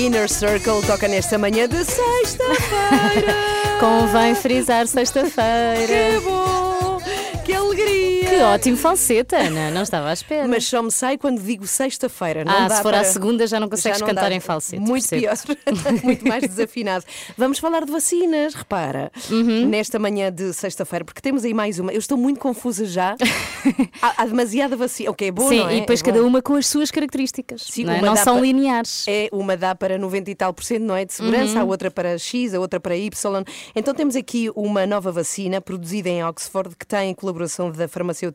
Inner Circle toca nesta manhã de sexta-feira. Convém frisar sexta-feira. que bom! Que! Que ótimo falsete, Ana. Não estava à espera. Mas só me sai quando digo sexta-feira. Não ah, dá se for para... à segunda já não consegues Já não cantar dá. em falsete. Muito pior, muito mais desafinado. Vamos falar de vacinas, repara, Uhum. nesta manhã de sexta-feira, porque temos aí mais uma. Eu estou muito confusa já. há, há demasiada vacina. Ok, é bom, Sim, é? e depois É bom. cada uma com as suas características. Sim, não é? Não são pa- lineares. É, uma dá para 90 e tal por cento, não é? De segurança, Uhum. a outra para X, a outra para Y. Então temos aqui uma nova vacina produzida em Oxford que tem colaboração da farmacêutica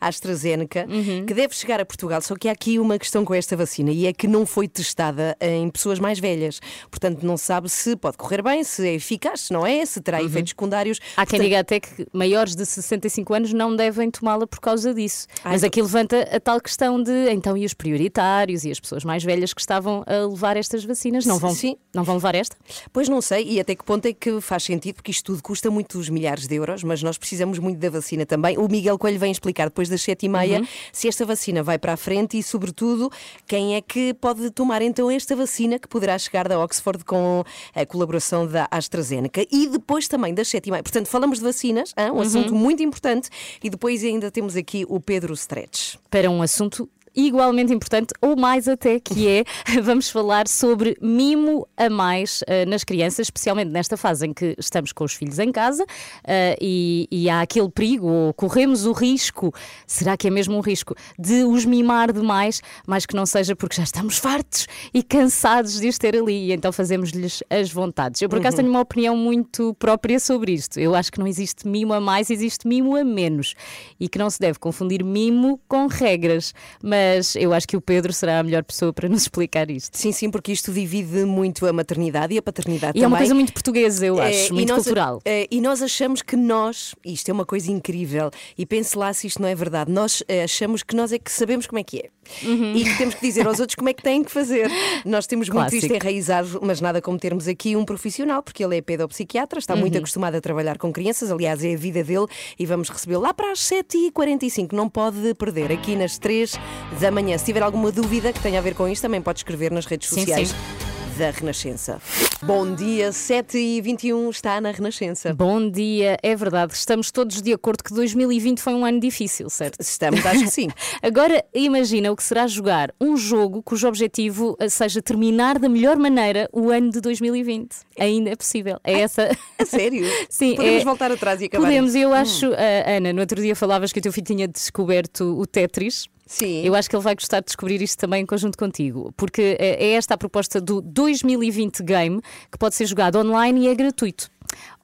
AstraZeneca, Uhum. que deve chegar a Portugal. Só que há aqui uma questão com esta vacina e é que não foi testada em pessoas mais velhas. Portanto, não sabe se pode correr bem, se é eficaz, se não é, se terá efeitos secundários. Uhum. Há quem Portanto, diga até que maiores de 65 anos não devem tomá-la por causa disso. Ai, Mas aqui levanta a tal questão de então e os prioritários e as pessoas mais velhas que estavam a levar estas vacinas não vão, Sim. não vão levar esta? Pois não sei, e até que ponto é que faz sentido, porque isto tudo custa muitos milhares de euros, mas nós precisamos muito da vacina também. O Miguel Coelho vem explicar depois das sete e meia se esta vacina vai para a frente e, sobretudo, quem é que pode tomar então esta vacina que poderá chegar da Oxford com a colaboração da AstraZeneca e depois também das sete e meia. Portanto, falamos de vacinas, hã? um assunto muito importante, e depois ainda temos aqui o Pedro Stretch. para um assunto igualmente importante, ou mais até, que é vamos falar sobre mimo a mais eh, nas crianças, especialmente nesta fase em que estamos com os filhos em casa eh, e, e há aquele perigo, ou corremos o risco, será que é mesmo um risco, de os mimar demais, mas que não seja porque já estamos fartos e cansados de os ter ali, e então fazemos-lhes as vontades. Eu, por acaso, tenho uma opinião muito própria sobre isto. Eu acho que não existe mimo a mais, existe mimo a menos. E que não se deve confundir mimo com regras. Mas eu acho que o Pedro será a melhor pessoa para nos explicar isto. Sim, sim, porque isto divide muito a maternidade e a paternidade E é uma também. coisa muito portuguesa, eu É, acho, e muito nós- cultural. é, e nós achamos que nós, isto é uma coisa incrível, e pense lá se isto não é verdade, nós é, achamos que nós é que sabemos como é que é. Uhum. E que temos que dizer aos outros como é que têm que fazer. Nós temos muito isto Clássico. enraizado, mas nada como termos aqui um profissional, porque ele é pedopsiquiatra, está Uhum. muito acostumado a trabalhar com crianças, aliás, é a vida dele, e vamos recebê-lo lá para as 7h45. Não pode perder, aqui nas 3 da manhã. Se tiver alguma dúvida que tenha a ver com isto, também pode escrever nas redes Sim, sociais. sim. Da Renascença. Bom dia, 7h21 está na Renascença. Bom dia, é verdade, estamos todos de acordo que 2020 foi um ano difícil, certo? Estamos, acho que sim. Agora imagina o que será jogar um jogo cujo objetivo eh, seja terminar da melhor maneira o ano de 2020. Ainda é possível. É essa. A sério? Sim, Podemos é- voltar atrás e acabar. Podemos, eu Hum. acho, ah, Ana, no outro dia falavas que o teu filho tinha descoberto o Tetris. Sim. Eu acho que ele vai gostar de descobrir isto também em conjunto contigo, porque eh, é esta a proposta do 2020 Game, que pode ser jogado online e é gratuito.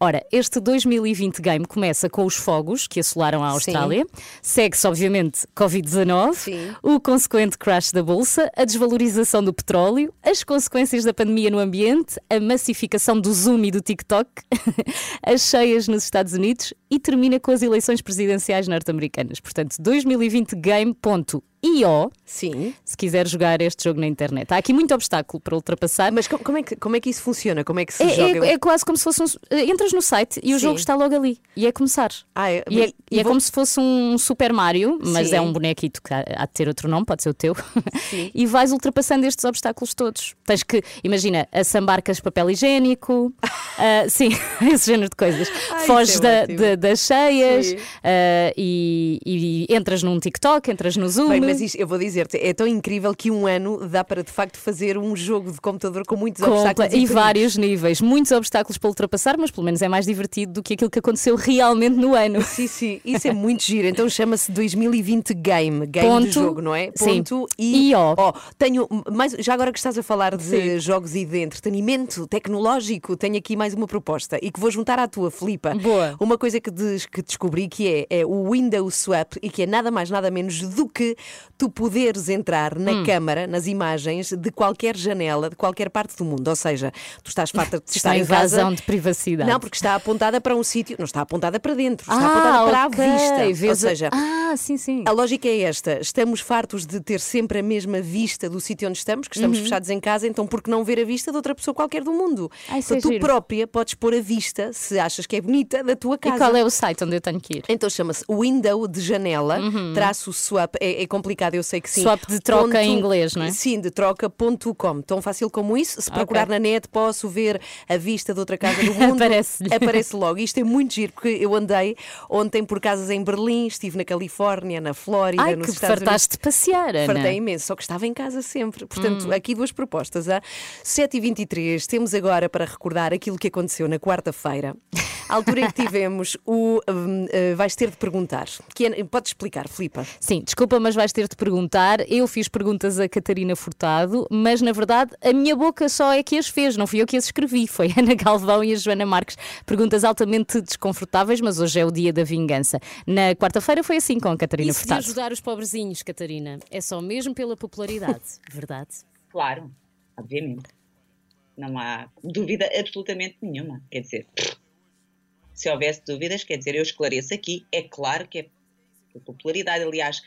Ora, este 2020 Game começa com os fogos que assolaram a Austrália, segue-se, obviamente, Covid-19, Sim. o consequente crash da bolsa, a desvalorização do petróleo, as consequências da pandemia no ambiente, a massificação do Zoom e do TikTok, as cheias nos Estados Unidos e termina com as eleições presidenciais norte-americanas. Portanto, 2020game.io Sim. se quiser jogar este jogo na internet. Há aqui muito obstáculo para ultrapassar. Mas co- como é, que, como é que isso funciona? Como é que se É, joga? é- é quase como se fosse um. eh, Entras no site e o Sim. jogo está logo ali. E é começar. Ah, é- E é, e e é vou- como se fosse um Super Mario, mas Sim. é um bonequito que há, há de ter outro nome, pode ser o teu. E vais ultrapassando estes obstáculos todos. Tens que, imagina, assambarcas papel higiênico, ah, sim, esse género de coisas. Ai, Foges isso é da- ótimo. da- das cheias ah, e, e entras num TikTok, entras no Zoom. Bem, mas isto, eu vou dizer-te, é tão incrível que um ano dá para de facto fazer um jogo de computador com muitos Compla- obstáculos e vários níveis, muitos obstáculos para ultrapassar, mas pelo menos é mais divertido do que aquilo que aconteceu realmente no ano. Sim, sim, isso é muito giro. Então chama-se 2020 Game, game Ponto. de jogo, não é? Sim. Ponto e, E ó. ó, tenho mais, já agora que estás a falar de Sim. jogos e de entretenimento tecnológico, tenho aqui mais uma proposta e que vou juntar à tua, Filipa. Boa. Uma coisa que, des- que descobri que é, é o Windows Swap e que é nada mais nada menos do que tu poderes entrar na Hum. câmara, nas imagens de qualquer janela, de qualquer parte do mundo. Ou seja, tu estás farta de estar é em casa. invasão de privacidade. Não, porque está apontada para um sítio, não está apontada para dentro, está ah, apontada para ok. a vista. Ou seja, Ah, sim, sim. a lógica é esta: estamos fartos de ter sempre a mesma vista do sítio onde estamos, que estamos fechados em casa, então por que não ver a vista de outra pessoa qualquer do mundo? Isso então é tu giro. própria podes pôr a vista, se achas que é bonita, da tua E casa. qual é o site onde eu tenho que ir? Então chama-se window de janela, traço swap, é, é complicado, eu sei que sim. Swap de troca em inglês, não é? Sim, de troca.com. Tão fácil como isso. Se procurar na net, posso ver a vista de outra casa do mundo. Aparece logo. Isto é muito giro, porque eu andei ontem por casas em Berlim, estive na Califórnia, na Flórida, Ai, nos que Estados Unidos. fartaste de passear, Ana. Fartei imenso, só que estava em casa sempre. Hum. Portanto, aqui duas propostas. Ah? 7h23, temos agora para recordar aquilo que aconteceu na quarta-feira. A altura em que tivemos o. eh, vais ter de perguntar. Que é, podes explicar, Filipa? Sim, desculpa, mas vais ter de perguntar. Eu fiz perguntas a Catarina Furtado, mas na verdade a minha boca só é que as fez, não fui eu que as escrevi. Foi a Ana Galvão e a Joana Marques. Perguntas altamente desconfortáveis, mas hoje é o dia da vingança. Na quarta-feira foi assim com a Catarina Isso de Furtado. ajudar os pobrezinhos, Catarina, é só mesmo pela popularidade, verdade? Claro, obviamente. Não há dúvida absolutamente nenhuma. Quer dizer, se houvesse dúvidas, quer dizer, eu esclareço aqui. É claro que é por popularidade. Aliás,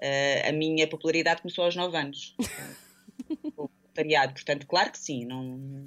eh, a minha popularidade começou aos 9 anos. Portanto, claro que sim. Não,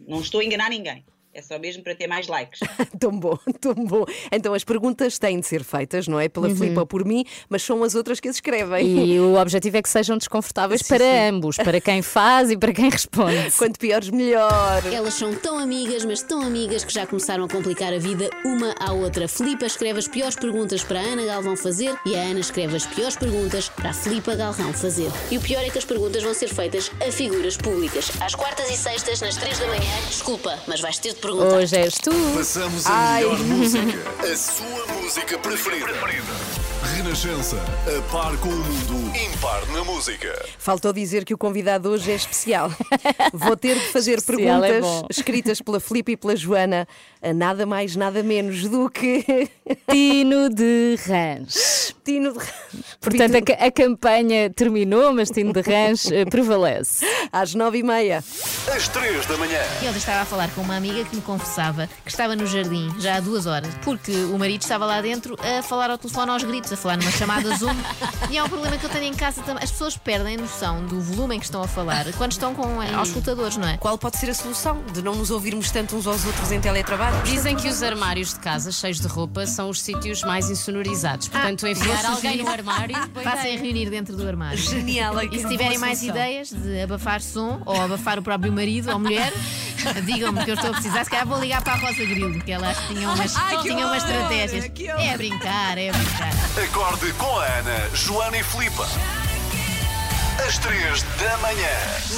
não estou a enganar ninguém. É só mesmo para ter mais likes. tão bom, tão bom. Então as perguntas têm de ser feitas, não é? Pela Filipa ou por mim, mas são as outras que as escrevem. Uhum. E o objetivo é que sejam desconfortáveis Sim, para sim. ambos, para quem faz e para quem responde. Quanto piores, melhor. Elas são tão amigas, mas tão amigas que já começaram a complicar a vida uma à outra. Filipa escreve as piores perguntas para a Ana Galvão fazer e a Ana escreve as piores perguntas para a Filipa Galvão fazer. E o pior é que as perguntas vão ser feitas a figuras públicas. Às quartas e sextas, nas três da manhã. Desculpa, mas vais ter de perguntar. Hoje és tu. Passamos a melhor música, a sua música preferida. Renascença, a par com o mundo, impar na música. Faltou dizer que o convidado hoje é especial. Vou ter de fazer Especial é perguntas bom. escritas pela Filipe e pela Joana a nada mais, nada menos do que Tino de Rãs. Tino de Portanto, a, a campanha terminou, mas Tino de Rãs eh, prevalece. às nove e meia. Às três da manhã. E ontem estava a falar com uma amiga que me confessava que estava no jardim já há duas horas, porque o marido estava lá dentro a falar ao telefone aos gritos, a falar numa chamada Zoom. e é um problema que eu tenho em casa também. As pessoas perdem a noção do volume em que estão a falar quando estão com eh, aos escutadores, não é? Qual pode ser a solução de não nos ouvirmos tanto uns aos outros em teletrabalho? Dizem que os armários de casa cheios de roupa são os sítios mais insonorizados. Portanto, enfiar vou alguém sugerir- no armário. Passem a reunir dentro do armário. Genial. E se tiverem mais ideias de abafar som ou abafar o próprio marido ou mulher, digam-me que eu estou a precisar. Se calhar vou ligar para a Rosa Grilo, que ela acho que tinha umas, tinha umas estratégias. É a brincar, é brincar. Acorde com a Ana, Joana e Filipa. Às três da manhã,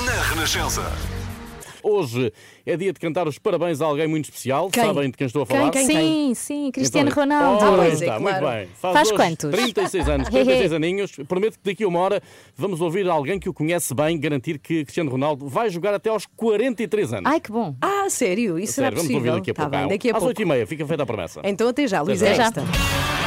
na Renascença. Hoje é dia de cantar os parabéns a alguém muito especial. Quem? Sabem de quem estou a Quem, falar? quem? Sim, sim, Cristiano Então, Ronaldo. ora, pois é, está, claro. muito bem. Faz hoje quantos? 36 anos, 36 aninhos. Prometo que daqui a uma hora vamos ouvir alguém que o conhece bem garantir que Cristiano Ronaldo vai jogar até aos 43 anos. Ai, que bom. Ah, sério? Isso será Sério, vamos possível? ouvir daqui a Tá pouco. bem, daqui a Às pouco. 8h30, fica feita a promessa. Então até já, Luís Até é já.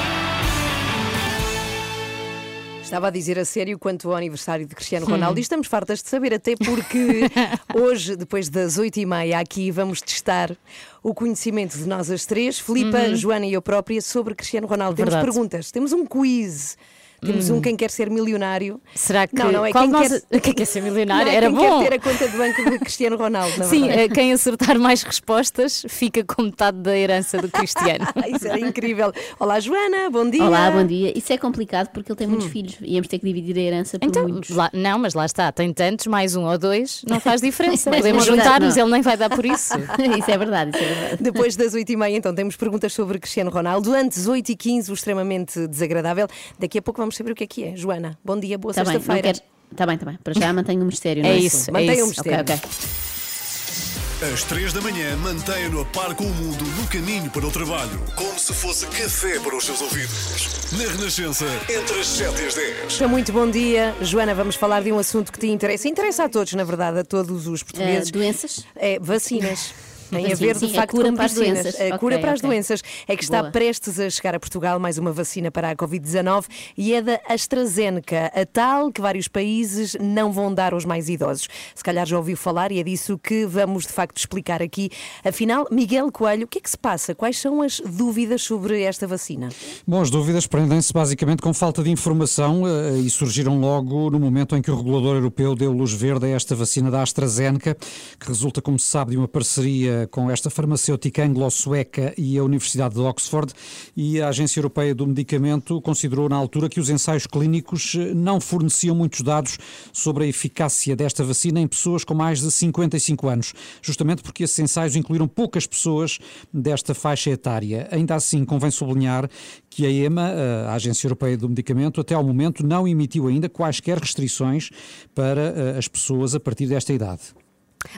Esta. Estava a dizer a sério quanto ao aniversário de Cristiano Ronaldo e estamos fartas de saber, até porque hoje, depois das oito e meia, aqui vamos testar o conhecimento de nós as três, Filipa, Joana e eu própria, sobre Cristiano Ronaldo. Temos Verdade. perguntas, temos um quiz. Temos um quem quer ser milionário. Será que. Não, não, é quem nós... quer- quem quer ser milionário? Não, é Era quem bom. quer ter a conta de banco de Cristiano Ronaldo, na Sim, eh, quem acertar mais respostas fica com metade da herança do Cristiano. Ah, Isso era incrível. Olá, Joana, bom dia. Olá, bom dia. Isso é complicado porque ele tem muitos filhos. Íamos ter que dividir a herança por Então, muitos. lá- não, mas lá está, tem tantos, mais um ou dois, não faz diferença. Podemos é juntar-nos, ele nem vai dar por isso. isso é verdade, isso é verdade. Depois das 8h30, então, temos perguntas sobre Cristiano Ronaldo. Antes, 8h15, o extremamente desagradável. Daqui a pouco vamos saber o que é que é. Joana, bom dia, boa Tá sexta-feira. Está bem, está bem. Para já mantenho o mistério, não É é? isso, é Mantenha o isso. Ok, mistério. ok. Às 3 da manhã, mantenha-no a par com o mundo no caminho para o trabalho. Como se fosse café para os seus ouvidos. Na Renascença, entre as 7 e as 10. Muito bom dia. Joana, vamos falar de um assunto que te interessa. Interessa a todos, na verdade, a todos os portugueses. Ah, doenças? É, vacinas. Tem a ver, de sim, a facto, cura com para as vacinas. doenças. A cura para as ok. doenças. É que está Boa. prestes a chegar a Portugal mais uma vacina para a Covid-19 e é da AstraZeneca, a tal que vários países não vão dar aos mais idosos. Se calhar já ouviu falar e é disso que vamos, de facto, explicar aqui. Afinal, Miguel Coelho, o que é que se passa? Quais são as dúvidas sobre esta vacina? Bom, as dúvidas prendem-se basicamente com falta de informação eh, e surgiram logo no momento em que o regulador europeu deu luz verde a esta vacina da AstraZeneca, que resulta, como se sabe, de uma parceria com esta farmacêutica anglo-sueca e a Universidade de Oxford. E a Agência Europeia do Medicamento considerou na altura que os ensaios clínicos eh, não forneciam muitos dados sobre a eficácia desta vacina em pessoas com mais de 55 anos, justamente porque esses ensaios incluíram poucas pessoas desta faixa etária. Ainda assim, convém sublinhar que a EMA, a Agência Europeia do Medicamento, até ao momento não emitiu ainda quaisquer restrições para eh, as pessoas a partir desta idade.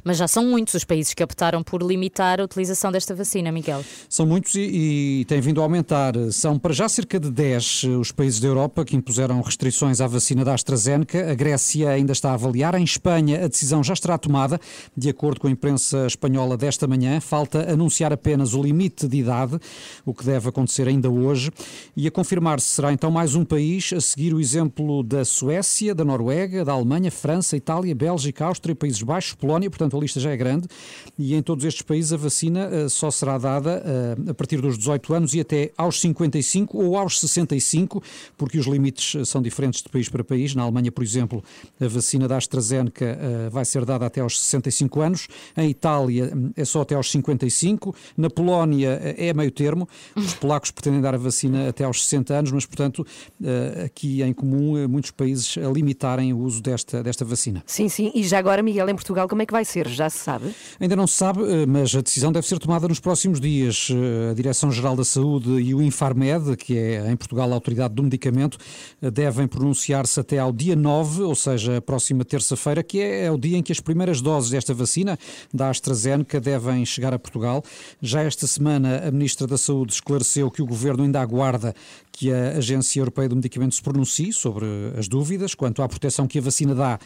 Mas já são muitos os países que optaram por limitar a utilização desta vacina, Miguel. São muitos e, e têm vindo a aumentar. São para já cerca de 10 os países da Europa que impuseram restrições à vacina da AstraZeneca. A Grécia ainda está a avaliar. Em Espanha, a decisão já estará tomada, de acordo com a imprensa espanhola desta manhã. Falta anunciar apenas o limite de idade, o que deve acontecer ainda hoje. E a confirmar-se será então mais um país a seguir o exemplo da Suécia, da Noruega, da Alemanha, França, Itália, Bélgica, Áustria, Países Baixos, Polónia. Portanto, a lista já é grande. E em todos estes países a vacina eh, só será dada eh, a partir dos 18 anos e até aos 55 ou aos 65, porque os limites eh, são diferentes de país para país. Na Alemanha, por exemplo, a vacina da AstraZeneca vai ser dada até aos 65 anos. Em Itália é só até aos 55. Na Polónia é meio termo. Os polacos pretendem dar a vacina até aos 60 anos, mas, portanto, aqui em comum, muitos países a limitarem o uso desta, desta vacina. Sim, sim. E já agora, Miguel, em Portugal, como é que vai ser? Já se sabe? Ainda não se sabe, eh, mas a decisão deve ser tomada nos próximos dias. Eh, A Direção-Geral da Saúde e o Infarmed, que é em Portugal a autoridade do medicamento, eh, devem pronunciar-se até ao dia 9, ou seja, a próxima terça-feira, que é é o dia em que as primeiras doses desta vacina, da AstraZeneca, devem chegar a Portugal. Já esta semana, a Ministra da Saúde esclareceu que o Governo ainda aguarda que a Agência Europeia do Medicamento se pronuncie sobre as dúvidas quanto à proteção que a vacina dá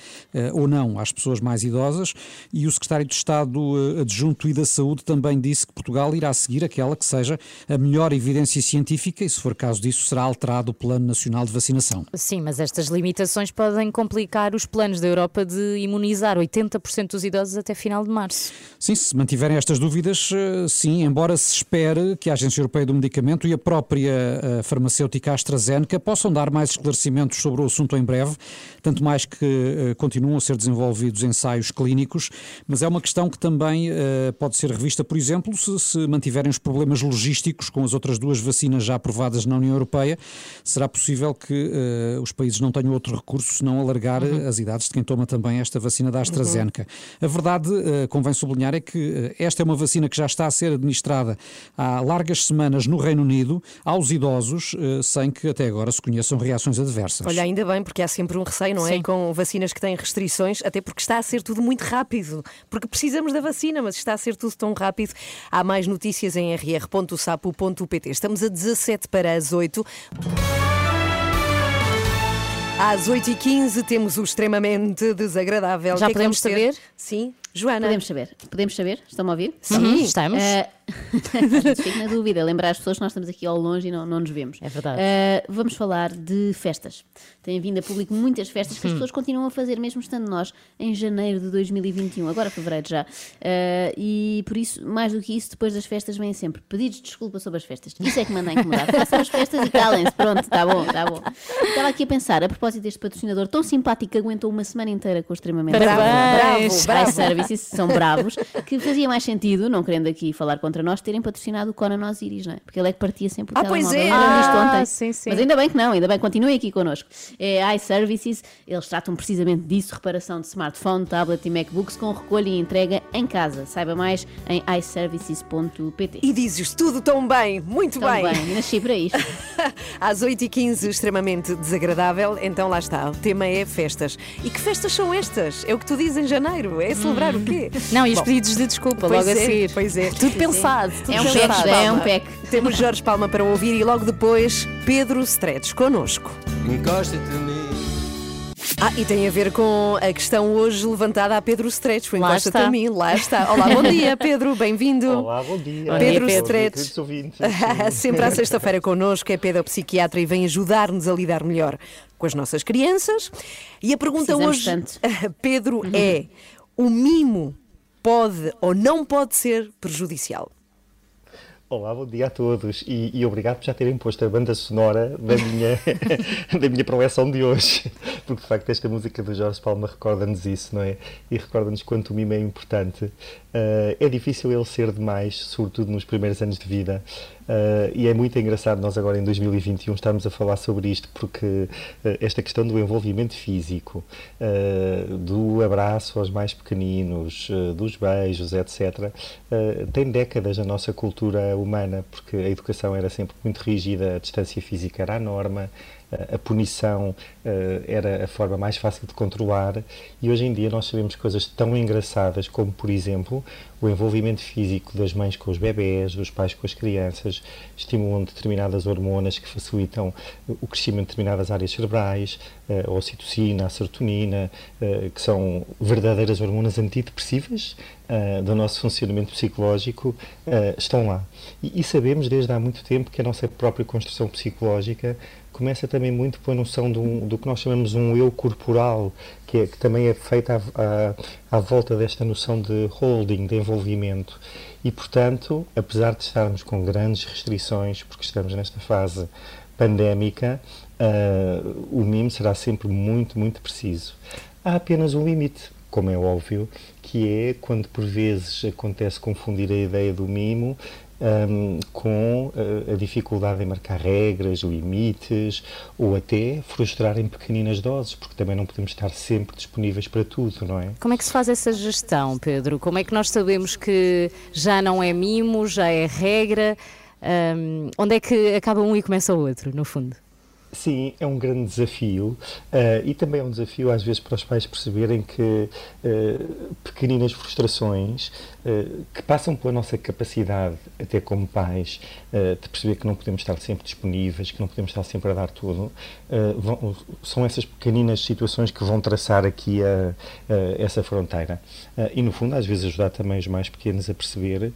ou não às pessoas mais idosas e o Secretário de Estado eh, Adjunto e da Saúde também disse que Portugal irá seguir aquela que seja a melhor evidência científica e, se for caso disso, será alterado o Plano Nacional de Vacinação. Sim, mas estas limitações podem complicar os planos da Europa de imunizar 80% dos idosos até final de março. Sim, se mantiverem estas dúvidas, eh, sim, embora se espere que a Agência Europeia do Medicamento e a própria eh, farmacêutica AstraZeneca possam dar mais esclarecimentos sobre o assunto em breve, tanto mais que continuam a ser desenvolvidos ensaios clínicos, mas é uma questão que também eh, pode ser revista, por exemplo, se, se mantiverem os problemas logísticos com as outras duas vacinas já aprovadas na União Europeia, será possível que eh, os países não tenham outro recurso senão alargar eh, as idades de quem toma também esta vacina da AstraZeneca. A verdade, eh, convém sublinhar, é que esta é uma vacina que já está a ser administrada há largas semanas no Reino Unido aos idosos, sem que até agora se conheçam reações adversas. Olha, ainda bem, porque há sempre um receio, não é? Sim. Com vacinas que têm restrições, até porque está a ser tudo muito rápido. Porque precisamos da vacina, mas está a ser tudo tão rápido. Há mais notícias em rr.sapo.pt. Estamos a 17 para as 8. Às 8h15 temos o extremamente desagradável. Já é que podemos saber? Sim. Joana. Podemos saber. Podemos saber? Estão-me a ouvir? Sim. Uhum, estamos. Eh, Fico na dúvida, lembrar as pessoas que nós estamos aqui ao longe e não, não nos vemos. É verdade. Eh, vamos falar de festas. Têm vindo a público muitas festas Hum. que as pessoas continuam a fazer, mesmo estando nós em janeiro de 2021, agora fevereiro já. Eh, e por isso, mais do que isso, depois das festas vêm sempre pedidos de desculpa sobre as festas. Isso é que manda a incomodar. Façam as festas e calem-se. Pronto, está bom, está bom. Estava aqui a pensar, a propósito deste patrocinador tão simpático que aguentou uma semana inteira com o extremamente Parabéns. bravo, Bravo, bravo. Services, são bravos, que fazia mais sentido, não querendo aqui falar contra contra nós terem patrocinado o Conan Osiris, não é? Porque ele é que partia sempre o Ah, pois telemóvel. é. Lembram disto Ah, ontem? sim, sim. Mas ainda bem que não, ainda bem, continuem aqui connosco. É iServices, eles tratam precisamente disso, reparação de smartphone, tablet e MacBooks com recolha e entrega em casa. Saiba mais em iServices.pt. E dizes tudo tão bem, muito Tão bem. bem, nasci para isto. Às 8h15, extremamente desagradável, então lá está. O tema é festas. E que festas são estas? É o que tu dizes em janeiro. É celebrar o quê? Não, e os Bom, pedidos de desculpa Pois logo é, a seguir. Pois é. Tudo pensado. É um pack, é um pack. Temos Jorge Palma para ouvir e logo depois Pedro Stretes connosco. Encosta-te a mim. Ah, e tem a ver com a questão hoje levantada a Pedro Stretes. Lá Encosta-te a mim, lá está. Olá, bom dia, Pedro, bem-vindo. Olá, bom dia. Pedro dia, Pedro. Stretes. Queridos ouvintes. Sempre à sexta-feira connosco, é pedopsiquiatra e vem ajudar-nos a lidar melhor com as nossas crianças. E a pergunta Precisamos hoje, tanto. Pedro, é: o mimo pode ou não pode ser prejudicial? Olá, bom dia a todos e, e obrigado por já terem posto a banda sonora da minha, da minha preleção de hoje, porque de facto esta música do Jorge Palma recorda-nos isso, não é? E recorda-nos quanto o mimo é importante. Uh, é difícil ele ser demais, sobretudo nos primeiros anos de vida, uh, e é muito engraçado nós agora em 2021 estarmos a falar sobre isto, porque uh, esta questão do envolvimento físico, do abraço aos mais pequeninos, dos beijos, etc., tem décadas na nossa cultura humana, porque a educação era sempre muito rígida, a distância física era a norma, a punição uh, era a forma mais fácil de controlar e hoje em dia nós sabemos coisas tão engraçadas como, por exemplo, o envolvimento físico das mães com os bebés, dos pais com as crianças, estimulam determinadas hormonas que facilitam o crescimento de determinadas áreas cerebrais, uh, a ocitocina, a serotonina, uh, que são verdadeiras hormonas antidepressivas do nosso funcionamento psicológico, estão lá. E sabemos desde há muito tempo que a nossa própria construção psicológica começa também muito pela noção do, do que nós chamamos um eu corporal, que, é, que também é feita à, à, à, volta desta noção de holding, de envolvimento. E, portanto, apesar de estarmos com grandes restrições, porque estamos nesta fase pandémica, uh, o mimo será sempre muito, muito preciso. Há apenas um limite, como é óbvio, que é quando por vezes acontece confundir a ideia do mimo um, com uh, a dificuldade em marcar regras, limites ou até frustrar em pequeninas doses, porque também não podemos estar sempre disponíveis para tudo, não é? Como é que se faz essa gestão, Pedro? Como é que nós sabemos que já não é mimo, já é regra? Um, onde é que acaba um e começa o outro, no fundo? Sim, é um grande desafio uh, e também é um desafio às vezes para os pais perceberem que uh, pequeninas frustrações uh, que passam pela nossa capacidade, até como pais, de perceber que não podemos estar sempre disponíveis, que não podemos estar sempre a dar tudo, vão, são essas pequeninas situações que vão traçar aqui a, a essa fronteira. e no fundo, às vezes, ajudar também os mais pequenos a perceber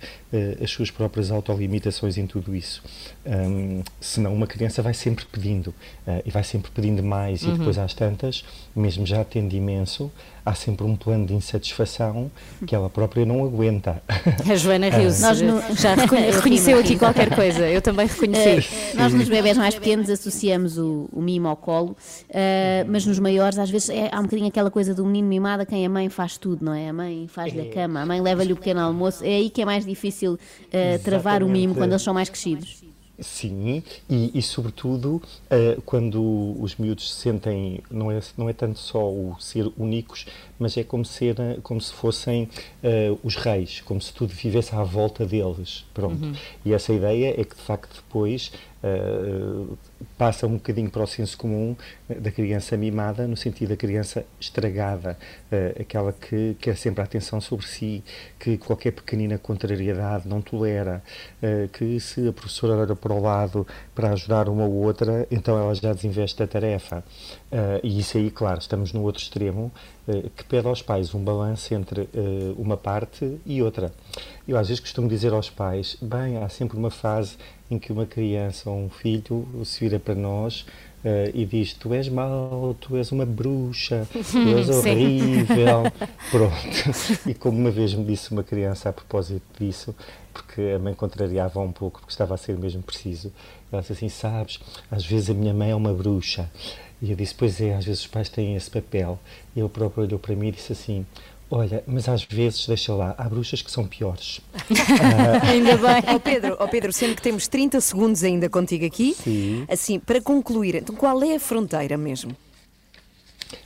as suas próprias autolimitações em tudo isso. Um, senão, uma criança vai sempre pedindo. Uh, e vai sempre pedindo mais Uhum. e depois às tantas, mesmo já tendo imenso, há sempre um plano de insatisfação que ela própria não aguenta. A Joana riu-se. Nós no- Já reconhe- Eu reconheceu aqui qualquer coisa. Eu também reconheci. Eh, nós nos bebés mais pequenos associamos o, o mimo ao colo, eh, mas nos maiores às vezes é- há um bocadinho aquela coisa do menino mimado a quem a mãe faz tudo, não é? A mãe faz-lhe a cama, a mãe leva-lhe o pequeno almoço. É aí que é mais difícil travar o mimo quando eles são mais crescidos. Sim, e, e sobretudo eh, quando os miúdos se sentem, não é, não é tanto só o ser únicos, mas é como, ser, eh, como se fossem eh, os reis, como se tudo vivesse à volta deles. Pronto. Uhum. E essa ideia é que de facto depois eh, passa um bocadinho para o senso comum da criança mimada, no sentido da criança estragada, eh, aquela que quer sempre a atenção sobre si, que qualquer pequenina contrariedade não tolera, que se a professora olha para o lado para ajudar uma ou outra, então ela já desinveste a tarefa. Eh, e isso aí, claro, estamos no outro extremo, eh, que pede aos pais um balanço entre eh, uma parte e outra. Eu às vezes costumo dizer aos pais, bem, há sempre uma fase em que uma criança ou um filho se vira para nós e diz, tu és mau, tu és uma bruxa, tu és horrível. Pronto. E como uma vez me disse uma criança a propósito disso, porque a mãe contrariava um pouco, porque estava a ser mesmo preciso, ela disse assim, sabes, às vezes a minha mãe é uma bruxa. E eu disse, pois é, às vezes os pais têm esse papel. E ele próprio olhou para mim e disse assim, Olha, mas às vezes, deixa lá, há bruxas que são piores. Ainda bem. Ó Pedro, ó Pedro, sendo que temos 30 segundos ainda contigo aqui, Sim. assim, para concluir, então qual é a fronteira mesmo?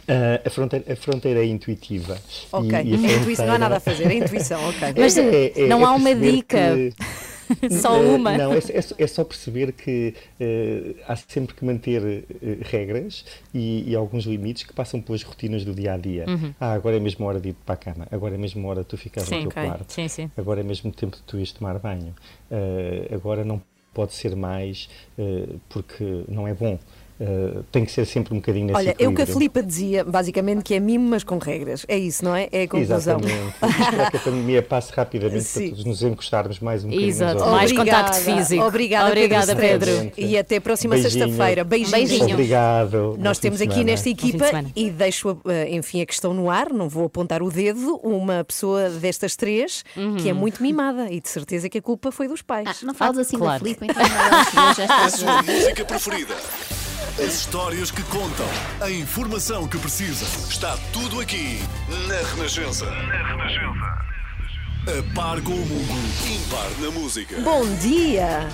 Ah, a, fronteira, a fronteira é intuitiva. Ok, E- e a é intuição, não há fronteira- nada a fazer, é intuição, ok. Mas não há uma dica. que- Só Eh, uma. Não, é, é só- é só perceber que eh, há sempre que manter eh, regras e, e alguns limites que passam pelas rotinas do dia a dia. Ah, agora é mesmo hora de ir para a cama, agora é mesmo hora de tu ficares Sim, no teu ok. quarto, Sim, sim. agora é mesmo tempo de tu ires tomar banho, Eh, agora não pode ser mais porque não é bom. Eh, tem que ser sempre um bocadinho nesse Olha, é o que a. Filipa dizia, basicamente, que é mimo, mas com regras. É isso, não é? É a conclusão. Exatamente. Esperar que a pandemia passe rapidamente Sim. para todos nos encostarmos mais um bocadinho Exato. Mais contacto físico. Obrigada, Obrigada, Pedro. Pedro. E até a próxima sexta-feira. Beijinhos. Beijinho. Obrigado. Nós temos aqui nesta equipa e deixo, eh, enfim, a questão no ar, não vou apontar o dedo, uma pessoa destas três que é muito mimada e de certeza que a culpa foi dos pais. Ah, não fales assim claro. da Filipe, então não, já A está sua música preferida. As histórias que contam. A informação que precisa. Está tudo aqui na Renascença. Na Renascença. A par com o mundo. Impar na música. Bom dia!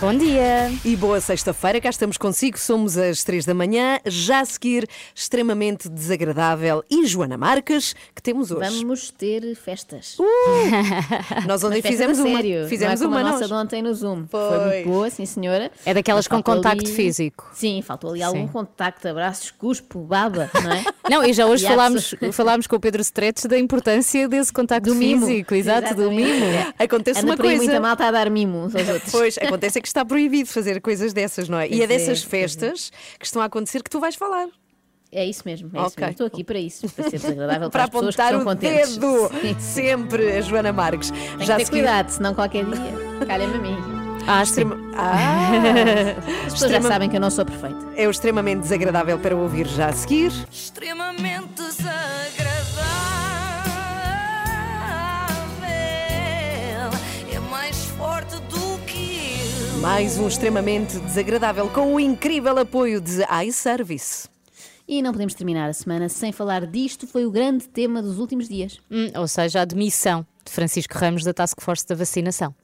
Bom dia. E boa sexta-feira, cá estamos consigo, somos às três da manhã, já a seguir, extremamente desagradável e Joana Marques, que temos hoje. Vamos ter festas. Nós ontem Mas fizemos a uma. sério. Fizemos não é como uma a nossa nós. de ontem no Zoom. Foi. Foi muito boa, sim senhora. É daquelas Mas com faltou contacto ali- físico. Sim, faltou ali Sim. algum contacto, abraços, cuspo, baba, não é? Não, e já hoje E há falámos, falámos com o Pedro Stretch da importância desse contacto Do mimo. físico, exato, do mimo. Acontece Anda uma coisa. muita malta a dar mimo uns aos outros. Pois, acontece é que está proibido fazer coisas dessas, não é? e é é, dessas é. festas que estão a acontecer que tu vais falar. É isso mesmo, é isso Ok. mesmo. Estou aqui para isso, para ser desagradável Para para, as pessoas que apontar estão o dedo. Sim. Sempre a Joana Marques. Tem Já que ter seguir- cuidado, senão qualquer dia calha-me a mim. Ah, Extrema- Ah, As pessoas já Extrema- sabem que eu não sou perfeita. é o extremamente desagradável para ouvir já a seguir. extremamente desagradável. Mais um extremamente desagradável com o incrível apoio de iService. E não podemos terminar a semana sem falar disto, foi o grande tema dos últimos dias. Hum, ou seja, a admissão de Francisco Ramos da Task Force da vacinação.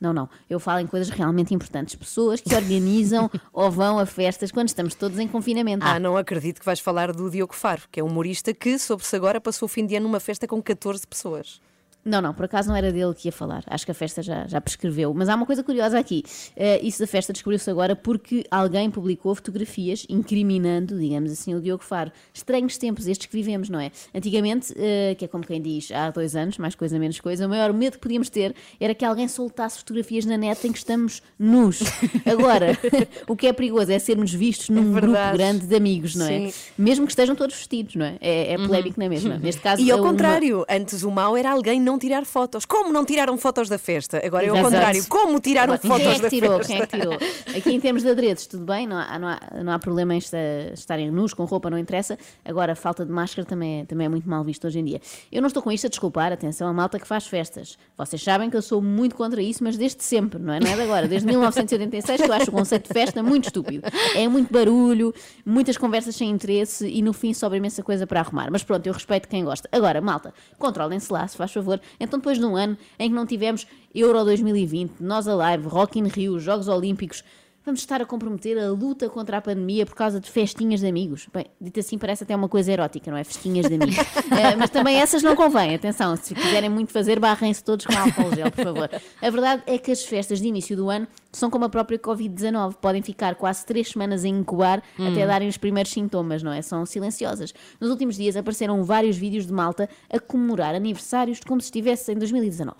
Não, não, eu falo em coisas realmente importantes. Pessoas que organizam ou vão a festas quando estamos todos em confinamento. Ah, não acredito que vais falar do Diogo Faro, que é um humorista que, soube-se agora, passou o fim de ano numa festa com 14 pessoas. Não, não, por acaso não era dele que ia falar. Acho que a festa já, já prescreveu. Mas há uma coisa curiosa aqui. Eh, isso da festa descobriu-se agora porque alguém publicou fotografias incriminando, digamos assim, o Diogo Faro. Estranhos tempos estes que vivemos, não é? Antigamente, eh, que é como quem diz, há dois anos, mais coisa menos coisa, o maior medo que podíamos ter era que alguém soltasse fotografias na net em que estamos nus. Agora, o que é perigoso é sermos vistos num grupo verdade. grande de amigos, não é? Sim. Mesmo que estejam todos vestidos, não é? É, é polémico na mesma. Neste caso, E ao uma- contrário, antes o mau era alguém não tirar fotos. Como não tiraram fotos da festa? Agora é Exato. contrário. Como tiraram Agora, fotos quem é que da tirou? festa? Quem é que tirou? Aqui em termos de adereços, tudo bem, não há, não há, não há problema em esta- estarem nus, com roupa, não interessa. Agora, a falta de máscara também é, também é muito mal visto hoje em dia. Eu não estou com isto a desculpar, atenção, a malta que faz festas. Vocês sabem que eu sou muito contra isso, mas desde sempre, não é? Não é de agora, desde 1986 que eu acho o conceito de festa muito estúpido. É muito barulho, muitas conversas sem interesse e no fim sobra imensa coisa para arrumar. Mas pronto, eu respeito quem gosta. Agora, malta, controlem-se lá, se faz favor. Então, depois de um ano em que não tivemos Euro 2020, Nós Alive, Rock in Rio, Jogos Olímpicos, vamos estar a comprometer a luta contra a pandemia por causa de festinhas de amigos. Bem, dito assim parece até uma coisa erótica, não é? Festinhas de amigos. Eh, mas também essas não convém, atenção, se quiserem muito fazer, barrem-se todos com álcool gel, por favor. A verdade é que as festas de início do ano são como a própria Covid-19, podem ficar quase três semanas em incubar até darem os primeiros sintomas, não é? São silenciosas. Nos últimos dias apareceram vários vídeos de malta a comemorar aniversários como se estivesse em 2019.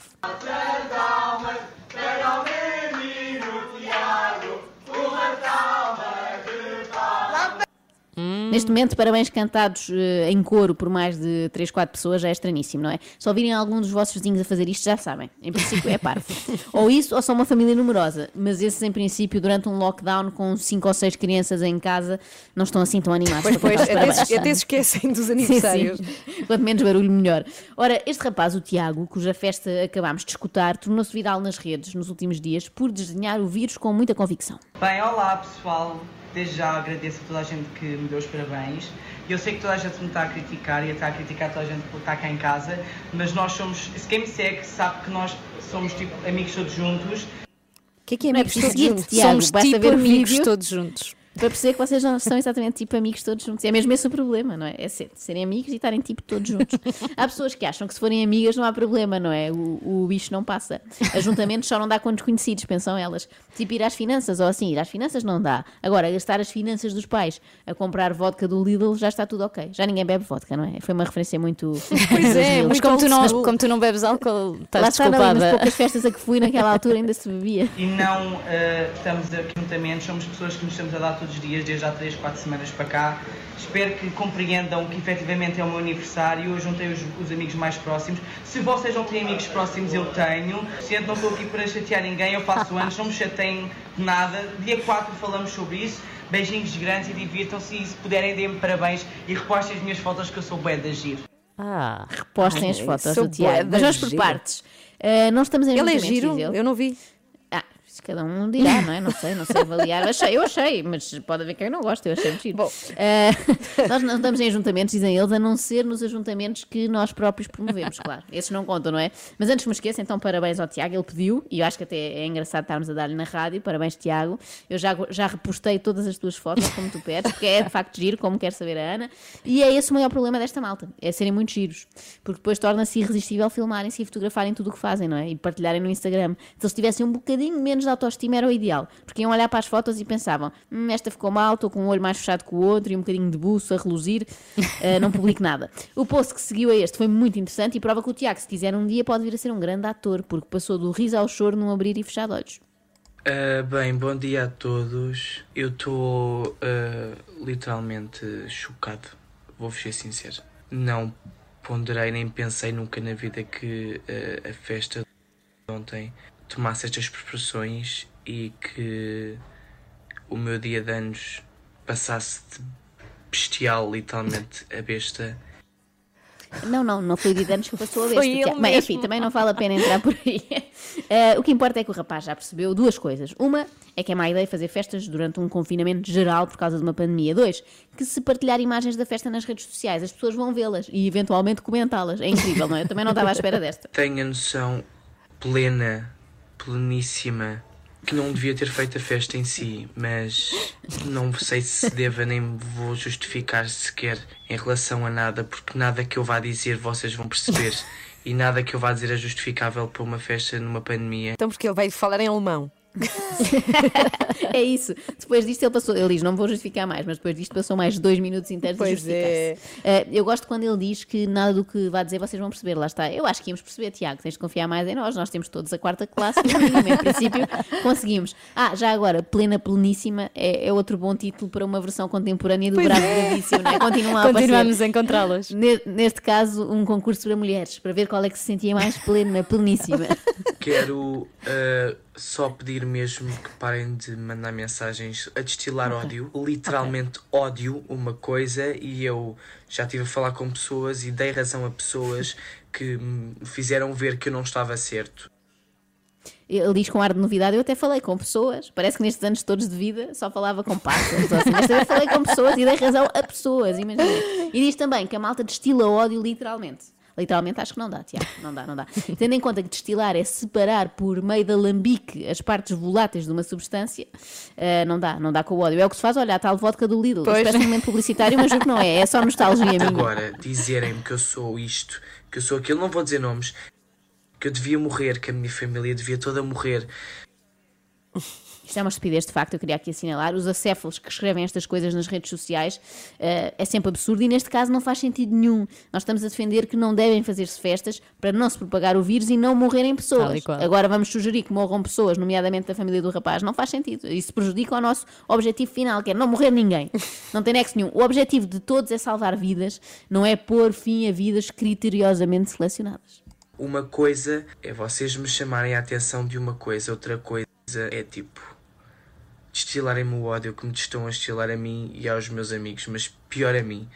Neste momento, parabéns cantados eh, em coro por mais de 3, 4 pessoas já é estranhíssimo, não é? Se ouvirem algum dos vossos vizinhos a fazer isto, já sabem. Em princípio, é parvo. ou isso, ou são uma família numerosa. Mas esses, em princípio, durante um lockdown com 5 ou 6 crianças em casa, não estão assim tão animados. Pois, pois, até se, até se esquecem dos Sim, aniversários. sim. Quanto menos barulho, melhor. Ora, este rapaz, o Tiago, cuja festa acabámos de escutar, tornou-se viral nas redes nos últimos dias por desdenhar o vírus com muita convicção. Bem, olá pessoal. Desde já agradeço a toda a gente que me deu os parabéns. Eu sei que toda a gente me está a criticar e está a criticar toda a gente por estar cá em casa, mas nós somos, se quem me segue sabe que nós somos tipo amigos todos juntos. O que é que é Não é amigos preciso todos juntos? Tiago. Somos Basta tipo amigos vídeo todos juntos. Para perceber que vocês não são exatamente tipo amigos todos juntos. É mesmo esse o problema, não é? É ser- serem amigos e estarem tipo todos juntos. há pessoas que acham que se forem amigas não há problema, não é? O, o bicho não passa. Ajuntamentos só não dá com desconhecidos, pensam elas. Tipo ir às finanças, ou assim, ir às finanças não dá. Agora, gastar as finanças dos pais a comprar vodka do Lidl já está tudo ok. Já ninguém bebe vodka, não é? Foi uma referência muito. Pois é, Mas como tu, não, como tu não bebes álcool, Lá estás está, não, e nas poucas festas a que fui naquela altura ainda se bebia. E não eh, estamos aqui juntamente, somos pessoas que nos estamos a dar todos os dias, desde há 3, 4 semanas para cá. Espero que compreendam que efetivamente é o meu aniversário. Eu juntei os, os amigos mais próximos. Se vocês não têm amigos próximos, eu tenho. Sinto, não estou aqui para chatear ninguém, eu faço anos, não me chateiem de nada. Dia 4 falamos sobre isso. Beijinhos grandes e divirtam-se. E se puderem, deem-me parabéns e repostem as minhas fotos que eu sou bué de agir. Ah, Postem Ai, as fotos do Tiago. Mas vamos por partes. Uh, não estamos em Ele é giro, eu não vi. Ah, isso cada um dirá, não é? Não sei, não sei avaliar. Achei, eu achei, mas pode haver quem não goste, eu achei muito. Bom. Uh, nós não estamos em ajuntamentos, dizem eles, a não ser nos ajuntamentos que nós próprios promovemos, claro. Esses não contam, não é? Mas antes que me esqueça, então parabéns ao Tiago, ele pediu, e eu acho que até é engraçado estarmos a dar-lhe na rádio. Parabéns, Tiago. Eu já, já repostei todas as tuas fotos, como tu pedes, porque é de facto giro, como quer saber a Ana. E é esse o maior problema desta malta, é serem muito giros. Porque depois torna-se irresistível filmarem-se e fotografarem tudo o que fazem, não é? E partilharem no Instagram. Se eles tivessem um bocadinho menos de autoestima era o ideal. Porque iam olhar para as fotos e pensavam, hum, esta ficou mal, estou com um olho mais fechado que o outro e um bocadinho de buço a reluzir, eh, não publico nada. O post que seguiu a este foi muito interessante e prova que o Tiago, se quiser um dia, pode vir a ser um grande ator, porque passou do riso ao choro num abrir e fechar de olhos. Ah, bem, bom dia a todos. Eu estou ah, literalmente chocado, vou-vos ser sincero. Não ponderei nem pensei nunca na vida que ah, a festa de ontem tomasse estas proporções e que o meu dia de anos passasse de bestial, literalmente, a besta. Não, não, não foi o dia de anos que passou a Foi besta. Mas, enfim, também não vale a pena entrar por aí. Eh, o que importa é que o rapaz já percebeu duas coisas. Uma é que é má ideia fazer festas durante um confinamento geral por causa de uma pandemia. Dois, que se partilhar imagens da festa nas redes sociais, as pessoas vão vê-las e eventualmente comentá-las. É incrível, não é? Eu também não estava à espera desta. Tenho a noção plena, pleníssima, que não devia ter feito a festa em si, mas não sei se deva nem vou justificar sequer em relação a nada, porque nada que eu vá dizer vocês vão perceber e nada que eu vá dizer é justificável para uma festa numa pandemia. Então, porque ele vai falar em alemão. é isso. Depois disto ele passou, ele diz, não vou justificar mais, mas depois disto passou mais dois minutos inteiros a Pois justificar-se. Eh, eu gosto quando ele diz que nada do que vá dizer vocês vão perceber, lá está. Eu acho que íamos perceber, Tiago, tens de confiar mais em nós, nós temos todos a quarta classe, no mínimo, em princípio conseguimos. Ah, já agora, Plena Pleníssima é, é outro bom título para uma versão contemporânea do Pois Bravo é. Bravíssimo, não é? Continuam a Continuamos a encontrá-las. Ne- Neste caso, um concurso para mulheres, para ver qual é que se sentia mais plena, pleníssima. Quero uh, só pedir mesmo que parem de mandar mensagens a destilar Ok. ódio. Literalmente ódio uma coisa e eu já estive a falar com pessoas e dei razão a pessoas que me fizeram ver que eu não estava certo. Ele diz com ar de novidade, eu até falei com pessoas, parece que nestes anos todos de vida só falava com pássaros, assim, mas também falei com pessoas e dei razão a pessoas, imagina. E diz também que a malta destila ódio literalmente. Literalmente acho que não dá, Tiago, não dá, não dá. Tendo em conta que destilar é separar por meio da lambique as partes voláteis de uma substância, eh, não dá, não dá com o ódio. É o que se faz, olha, a tal vodka do Lidl, Pois. um momento publicitário, mas juro que não é, é só nostalgia minha. Agora, dizerem-me que eu sou isto, que eu sou aquilo, não vou dizer nomes, que eu devia morrer, que a minha família devia toda morrer. Isto é uma estupidez, de facto, eu queria aqui assinalar. Os acéfalos que escrevem estas coisas nas redes sociais eh, é sempre absurdo e neste caso não faz sentido nenhum. Nós estamos a defender que não devem fazer-se festas para não se propagar o vírus e não morrerem pessoas. Agora vamos sugerir que morram pessoas, nomeadamente da família do rapaz. Não faz sentido. Isso prejudica o nosso objetivo final, que é não morrer ninguém. Não tem nexo nenhum. O objetivo de todos é salvar vidas, não é pôr fim a vidas criteriosamente selecionadas. Uma coisa é vocês me chamarem a atenção de uma coisa, outra coisa é tipo destilarem-me o ódio que me estão a destilar a mim e aos meus amigos, mas pior a mim.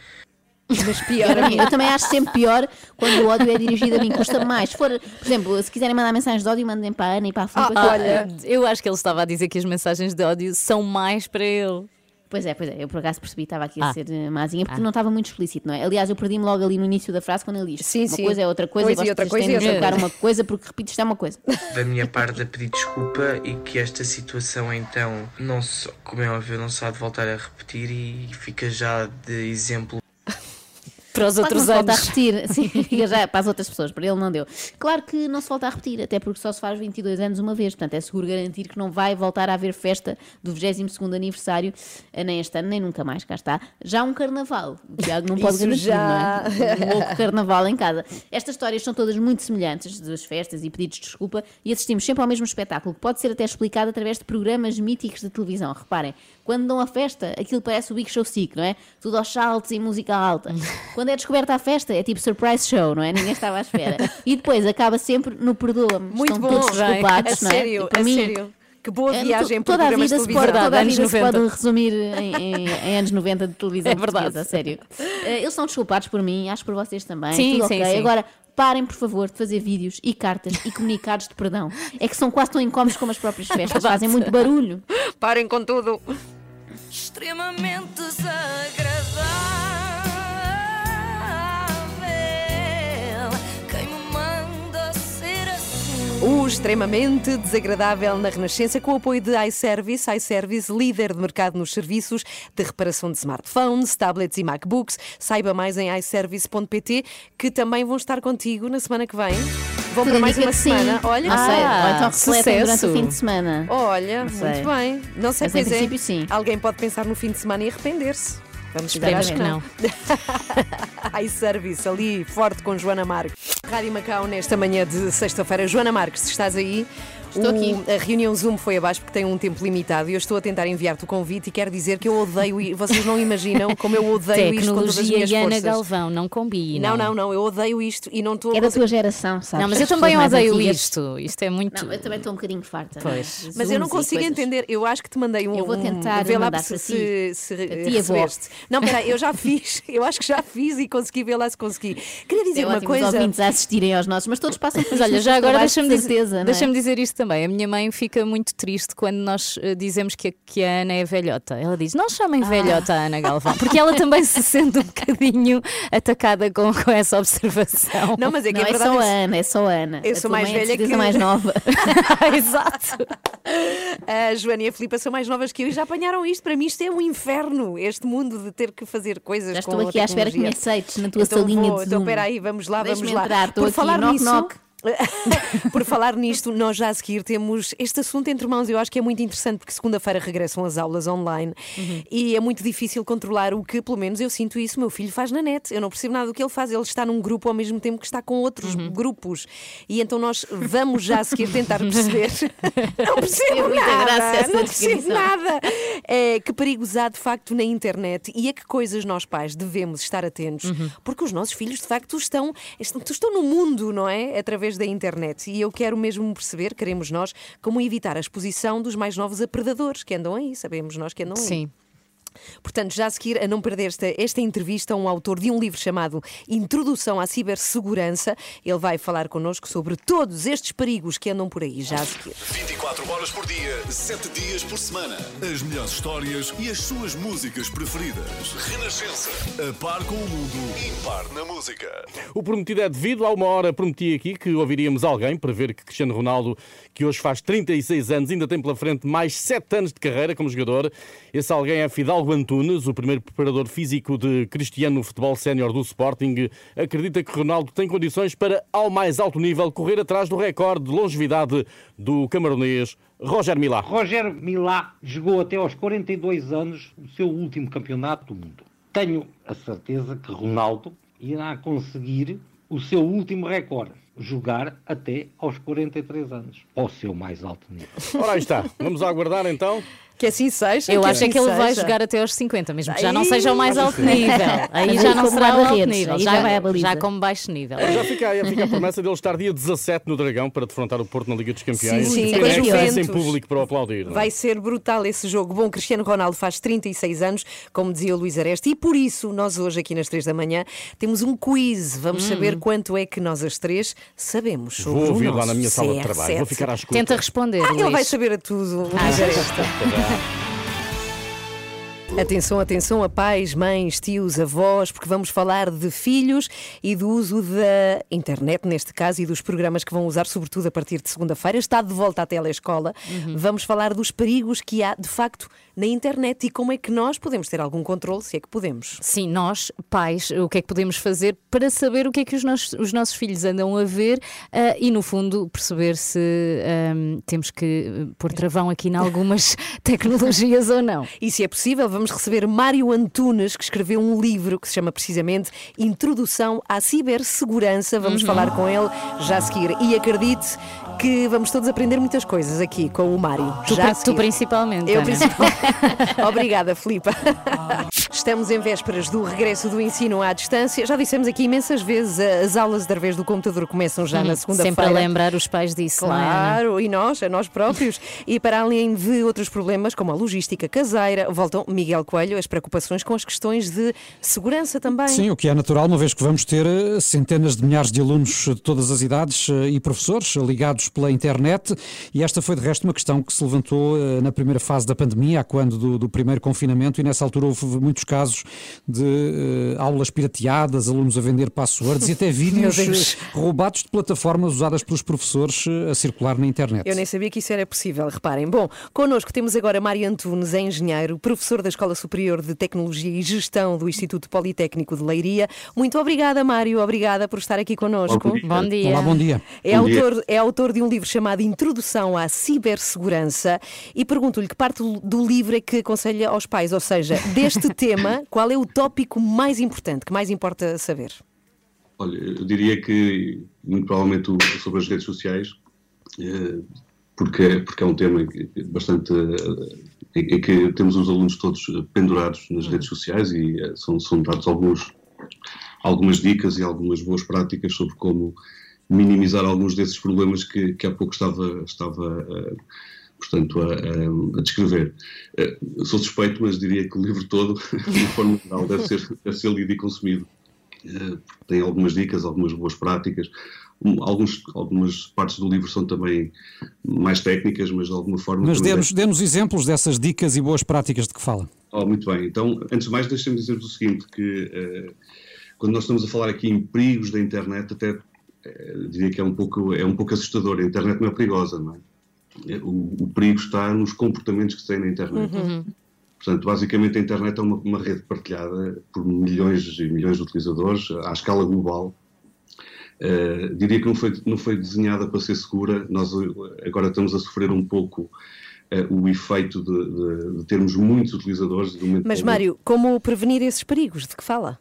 Mas pior a mim. Eu também acho sempre pior quando o ódio é dirigido a mim. Custa mais. Se for, por exemplo, se quiserem mandar mensagens de ódio, mandem para a Ana e para a Filipe. Ah, olha, eu acho que ele estava a dizer que as mensagens de ódio são mais para ele. Pois é, pois é, eu por acaso percebi, estava aqui a Ah. ser eh, mazinha, porque Ah. não estava muito explícito, não é? Aliás, eu perdi-me logo ali no início da frase quando ele diz Sim, uma sim. coisa é outra coisa, Coisa e outra coisa é de outra jogar uma coisa porque repites isto é uma coisa. Da minha parte, a pedir desculpa e que esta situação então não se, como é óbvio, não se há de voltar a repetir e fica já de exemplo Para os outros volta a anos. repetir, sim, já para as outras pessoas, para ele não deu. Claro que não se volta a repetir, até porque só se faz 22 anos uma vez, portanto é seguro garantir que não vai voltar a haver festa do 22º aniversário, eh, nem este ano, nem nunca mais, cá está. Já um carnaval, o Tiago não pode garantir, já. não é? Um louco carnaval em casa. Estas histórias são todas muito semelhantes, das festas e pedidos de desculpa, e assistimos sempre ao mesmo espetáculo, que pode ser até explicado através de programas míticos de televisão. Reparem, quando dão a festa, aquilo parece o Big Show Sick, não é? Tudo aos saltos e música alta. Quando é descoberta a festa, é tipo surprise show, não é? Ninguém estava à espera. E depois acaba sempre no perdoa-me. Muito Estão bom, todos desculpados, a não é? sério, para a mim, sério. Que boa é, viagem por toda a vida se pode, toda a anos vida se 90. pode resumir em, em- em anos 90 de televisão É verdade. portuguesa, a sério. Eh, Eles são desculpados por mim, acho por vocês também. Sim, tudo sim, ok. sim. Agora, parem, por favor, de fazer vídeos e cartas e comunicados de perdão. É que são quase tão incómodos como as próprias festas, fazem muito barulho. Parem com tudo. extremamente desagradável. O extremamente desagradável na Renascença, com o apoio de iService, iService, líder de mercado nos serviços de reparação de smartphones, tablets e MacBooks. Saiba mais em iService.pt, que também vão estar contigo na semana que vem. Vão Tudo para mais uma que sim. semana. Olha, sei, Ah, ou então refletem durante o fim de semana. olha, muito bem. Não sei, Mas em pois é. princípio, sim. Alguém pode pensar no fim de semana e arrepender-se. Vamos esperar que não. iService, ali, forte com Joana Marques. Rádio Macau, nesta manhã de sexta-feira. Joana Marques, se estás aí? Estou o- aqui. A reunião Zoom foi abaixo porque tem um tempo limitado e eu estou a tentar enviar-te o convite e quero dizer que eu odeio, vocês não imaginam como eu odeio isto com todas as Tecnologia minhas e Ana forças. Galvão, não combinam. Não, não, não, eu odeio isto e não estou a É da tua geração, sabes? Não, mas eu também odeio antigas- isto. Isto é muito. Não, eu também estou um bocadinho farta. Pois. é? Mas eu não consigo entender. Eu acho que te mandei um. Eu vou um- tentar vê lá se, se, se avó. recebeste. Não, peraí, eu já fiz. Eu acho que já fiz e consegui ver lá se consegui. Queria dizer É uma ótimo os coisa. ouvintes a assistirem aos nossos, mas todos passam por Mas olha, já agora de deixa-me dizer, certeza, é? deixa dizer isto também. A minha mãe fica muito triste quando nós eh, dizemos que a, que a Ana é velhota. Ela diz: Não chamem velhota a Ana Galvão, porque ela também se sente um bocadinho atacada com, com essa observação. Não, mas é que Não, é é verdade. só a Ana, é só a Ana. Eu A sou mais é velha que- mais nova. Exato. A Joana e a Filipa são mais novas que eu e já apanharam isto. Para mim, isto é um inferno. Este mundo de ter que fazer coisas Já estou a aqui à espera que me aceites na tua Então salinha vou, de Então, Zoom. espera aí, vamos lá, vamos lá. entrar, estou Por aqui, falar knock, nisso, knock. Por falar nisto, nós já a seguir temos este assunto entre mãos. Eu acho que é muito interessante porque segunda-feira regressam as aulas online Uhum. e é muito difícil controlar o que, pelo menos eu sinto isso, meu filho faz na net. Eu não percebo nada do que ele faz. Ele está num grupo ao mesmo tempo que está com outros Uhum. grupos. E então nós vamos já a seguir tentar perceber. não percebo nada. não percebo nada. É, que perigos há de facto na internet e a que coisas nós pais devemos estar atentos, Uhum. porque os nossos filhos de facto estão, estão, estão no mundo, não é? Através da internet. E eu quero mesmo perceber, queremos nós, como evitar a exposição dos mais novos a predadores que andam aí, sabemos nós que andam aí. Sim. Portanto, já a seguir, a não perder esta, esta entrevista a um autor de um livro chamado Introdução à Cibersegurança, ele vai falar connosco sobre todos estes perigos que andam por aí, já a seguir. 24 horas por dia, 7 dias por semana. As melhores histórias e as suas músicas preferidas. Renascença. A par com o mundo, impar na música. O prometido é devido. Há uma hora prometi aqui que ouviríamos alguém para ver que Cristiano Ronaldo, que hoje faz 36 anos, ainda tem pela frente mais 7 anos de carreira como jogador. Esse alguém é Fidalgo Antunes, o primeiro preparador físico de Cristiano no futebol sénior do Sporting. Acredita que Ronaldo tem condições para, ao mais alto nível, correr atrás do recorde de longevidade do camaronês Roger Milá. Roger Milá jogou até aos 42 anos o seu último campeonato do mundo. Tenho a certeza que Ronaldo irá conseguir o seu último recorde, jogar até aos 43 anos, ao seu mais alto nível. Ora, aí está. Vamos aguardar então. Que assim seja. Eu que acho é assim que ele vai seja. jogar até aos 50, mesmo que já não seja o mais alto nível. Aí já não será o alto nível, já, vai baliza. já como baixo nível. Já fica, fica a promessa dele estar dia 17 no Dragão para defrontar o Porto na Liga dos Campeões. Sim, sim, E é a que Juventus. público para o aplaudir. não é? Vai ser brutal esse jogo. Bom, Cristiano Ronaldo faz 36 anos, como dizia o Luís Areste, e por isso nós hoje aqui nas 3 da manhã temos um quiz. Vamos saber quanto é que nós as três sabemos sobre Vou o ouvir lá na minha sala de trabalho. CR7. Vou ficar à escuta. Tenta responder, Ah, ele Luís. vai saber a tudo, o Ah, Luís Areste. Atenção, atenção a pais, mães, tios, avós, porque vamos falar de filhos e do uso da internet, neste caso, e dos programas que vão usar, sobretudo a partir de segunda-feira. Está de volta à telescola. Uhum. Vamos falar dos perigos que há, de facto, na internet e como é que nós podemos ter algum controle, se é que podemos. Sim, nós, pais, o que é que podemos fazer para saber o que é que os nossos, os nossos filhos andam a ver ah, e, no fundo, perceber se ahm, temos que pôr travão aqui em algumas tecnologias ou não. E se é possível, vamos receber Mário Antunes, que escreveu um livro que se chama precisamente Introdução à Cibersegurança. Vamos Uhum. falar com ele já a seguir. E acredite que vamos todos aprender muitas coisas aqui com o Mário. Tu, já tu principalmente. Eu Ana. principalmente. Obrigada, Filipa. Estamos em vésperas do regresso do ensino à distância. Já dissemos aqui imensas vezes, as aulas através do computador começam já na Uhum. segunda-feira. Sempre a lembrar os pais disso, é? Claro, e nós, a nós próprios. E para além de outros problemas, como a logística caseira, voltam, Miguel Coelho, as preocupações com as questões de segurança também. Sim, o que é natural, uma vez que vamos ter eh, centenas de milhares de alunos de todas as idades eh, e professores ligados pela internet. E esta foi, de resto, uma questão que se levantou eh, na primeira fase da pandemia, há quando do, do primeiro confinamento, e nessa altura houve muitos casos de eh, aulas pirateadas, alunos a vender passwords e até vídeos eh, roubados de plataformas usadas pelos professores eh, a circular na internet. Eu nem sabia que isso era possível, reparem. Bom, connosco temos agora Mário Antunes, é engenheiro, professor da Escola Superior de Tecnologia e Gestão do Instituto Politécnico de Leiria. Muito obrigada, Mário, obrigada por estar aqui connosco. Bom dia. Bom dia. Olá, bom dia. É, Bom dia. autor, é autor de um livro chamado Introdução à Cibersegurança e pergunto-lhe que parte do livro é que aconselha aos pais, ou seja, deste tema, qual é o tópico mais importante, que mais importa saber? Olha, eu diria que muito provavelmente sobre as redes sociais, eh, porque, porque é um tema bastante eh, em, que temos os alunos todos pendurados nas redes sociais e eh, são, são dados alguns, algumas dicas e algumas boas práticas sobre como minimizar alguns desses problemas que, que há pouco estava, estava portanto, a, a- descrever. Eh, sou suspeito, mas diria que o livro todo, de forma geral, deve ser, deve ser lido e consumido. Eh, tem algumas dicas, algumas boas práticas. Alguns, algumas partes do livro são também mais técnicas, mas de alguma forma. Mas também dê-nos dê-nos exemplos dessas dicas e boas práticas de que fala. Oh, muito bem. Então, antes de mais, deixem-me dizer-vos o seguinte, que eh, quando nós estamos a falar aqui em perigos da internet, até eh, diria que é um, pouco, é um pouco assustador. A internet não é perigosa, não é? Eh, O, o perigo está nos comportamentos que se têm na internet. Uhum. Portanto, basicamente a internet é uma, uma rede partilhada por milhões e milhões de utilizadores à escala global. Eh, diria que não foi, não foi desenhada para ser segura. Nós eh, agora estamos a sofrer um pouco eh, o efeito de, de- de termos muitos utilizadores. Mas, Mário, como prevenir esses perigos? De que fala?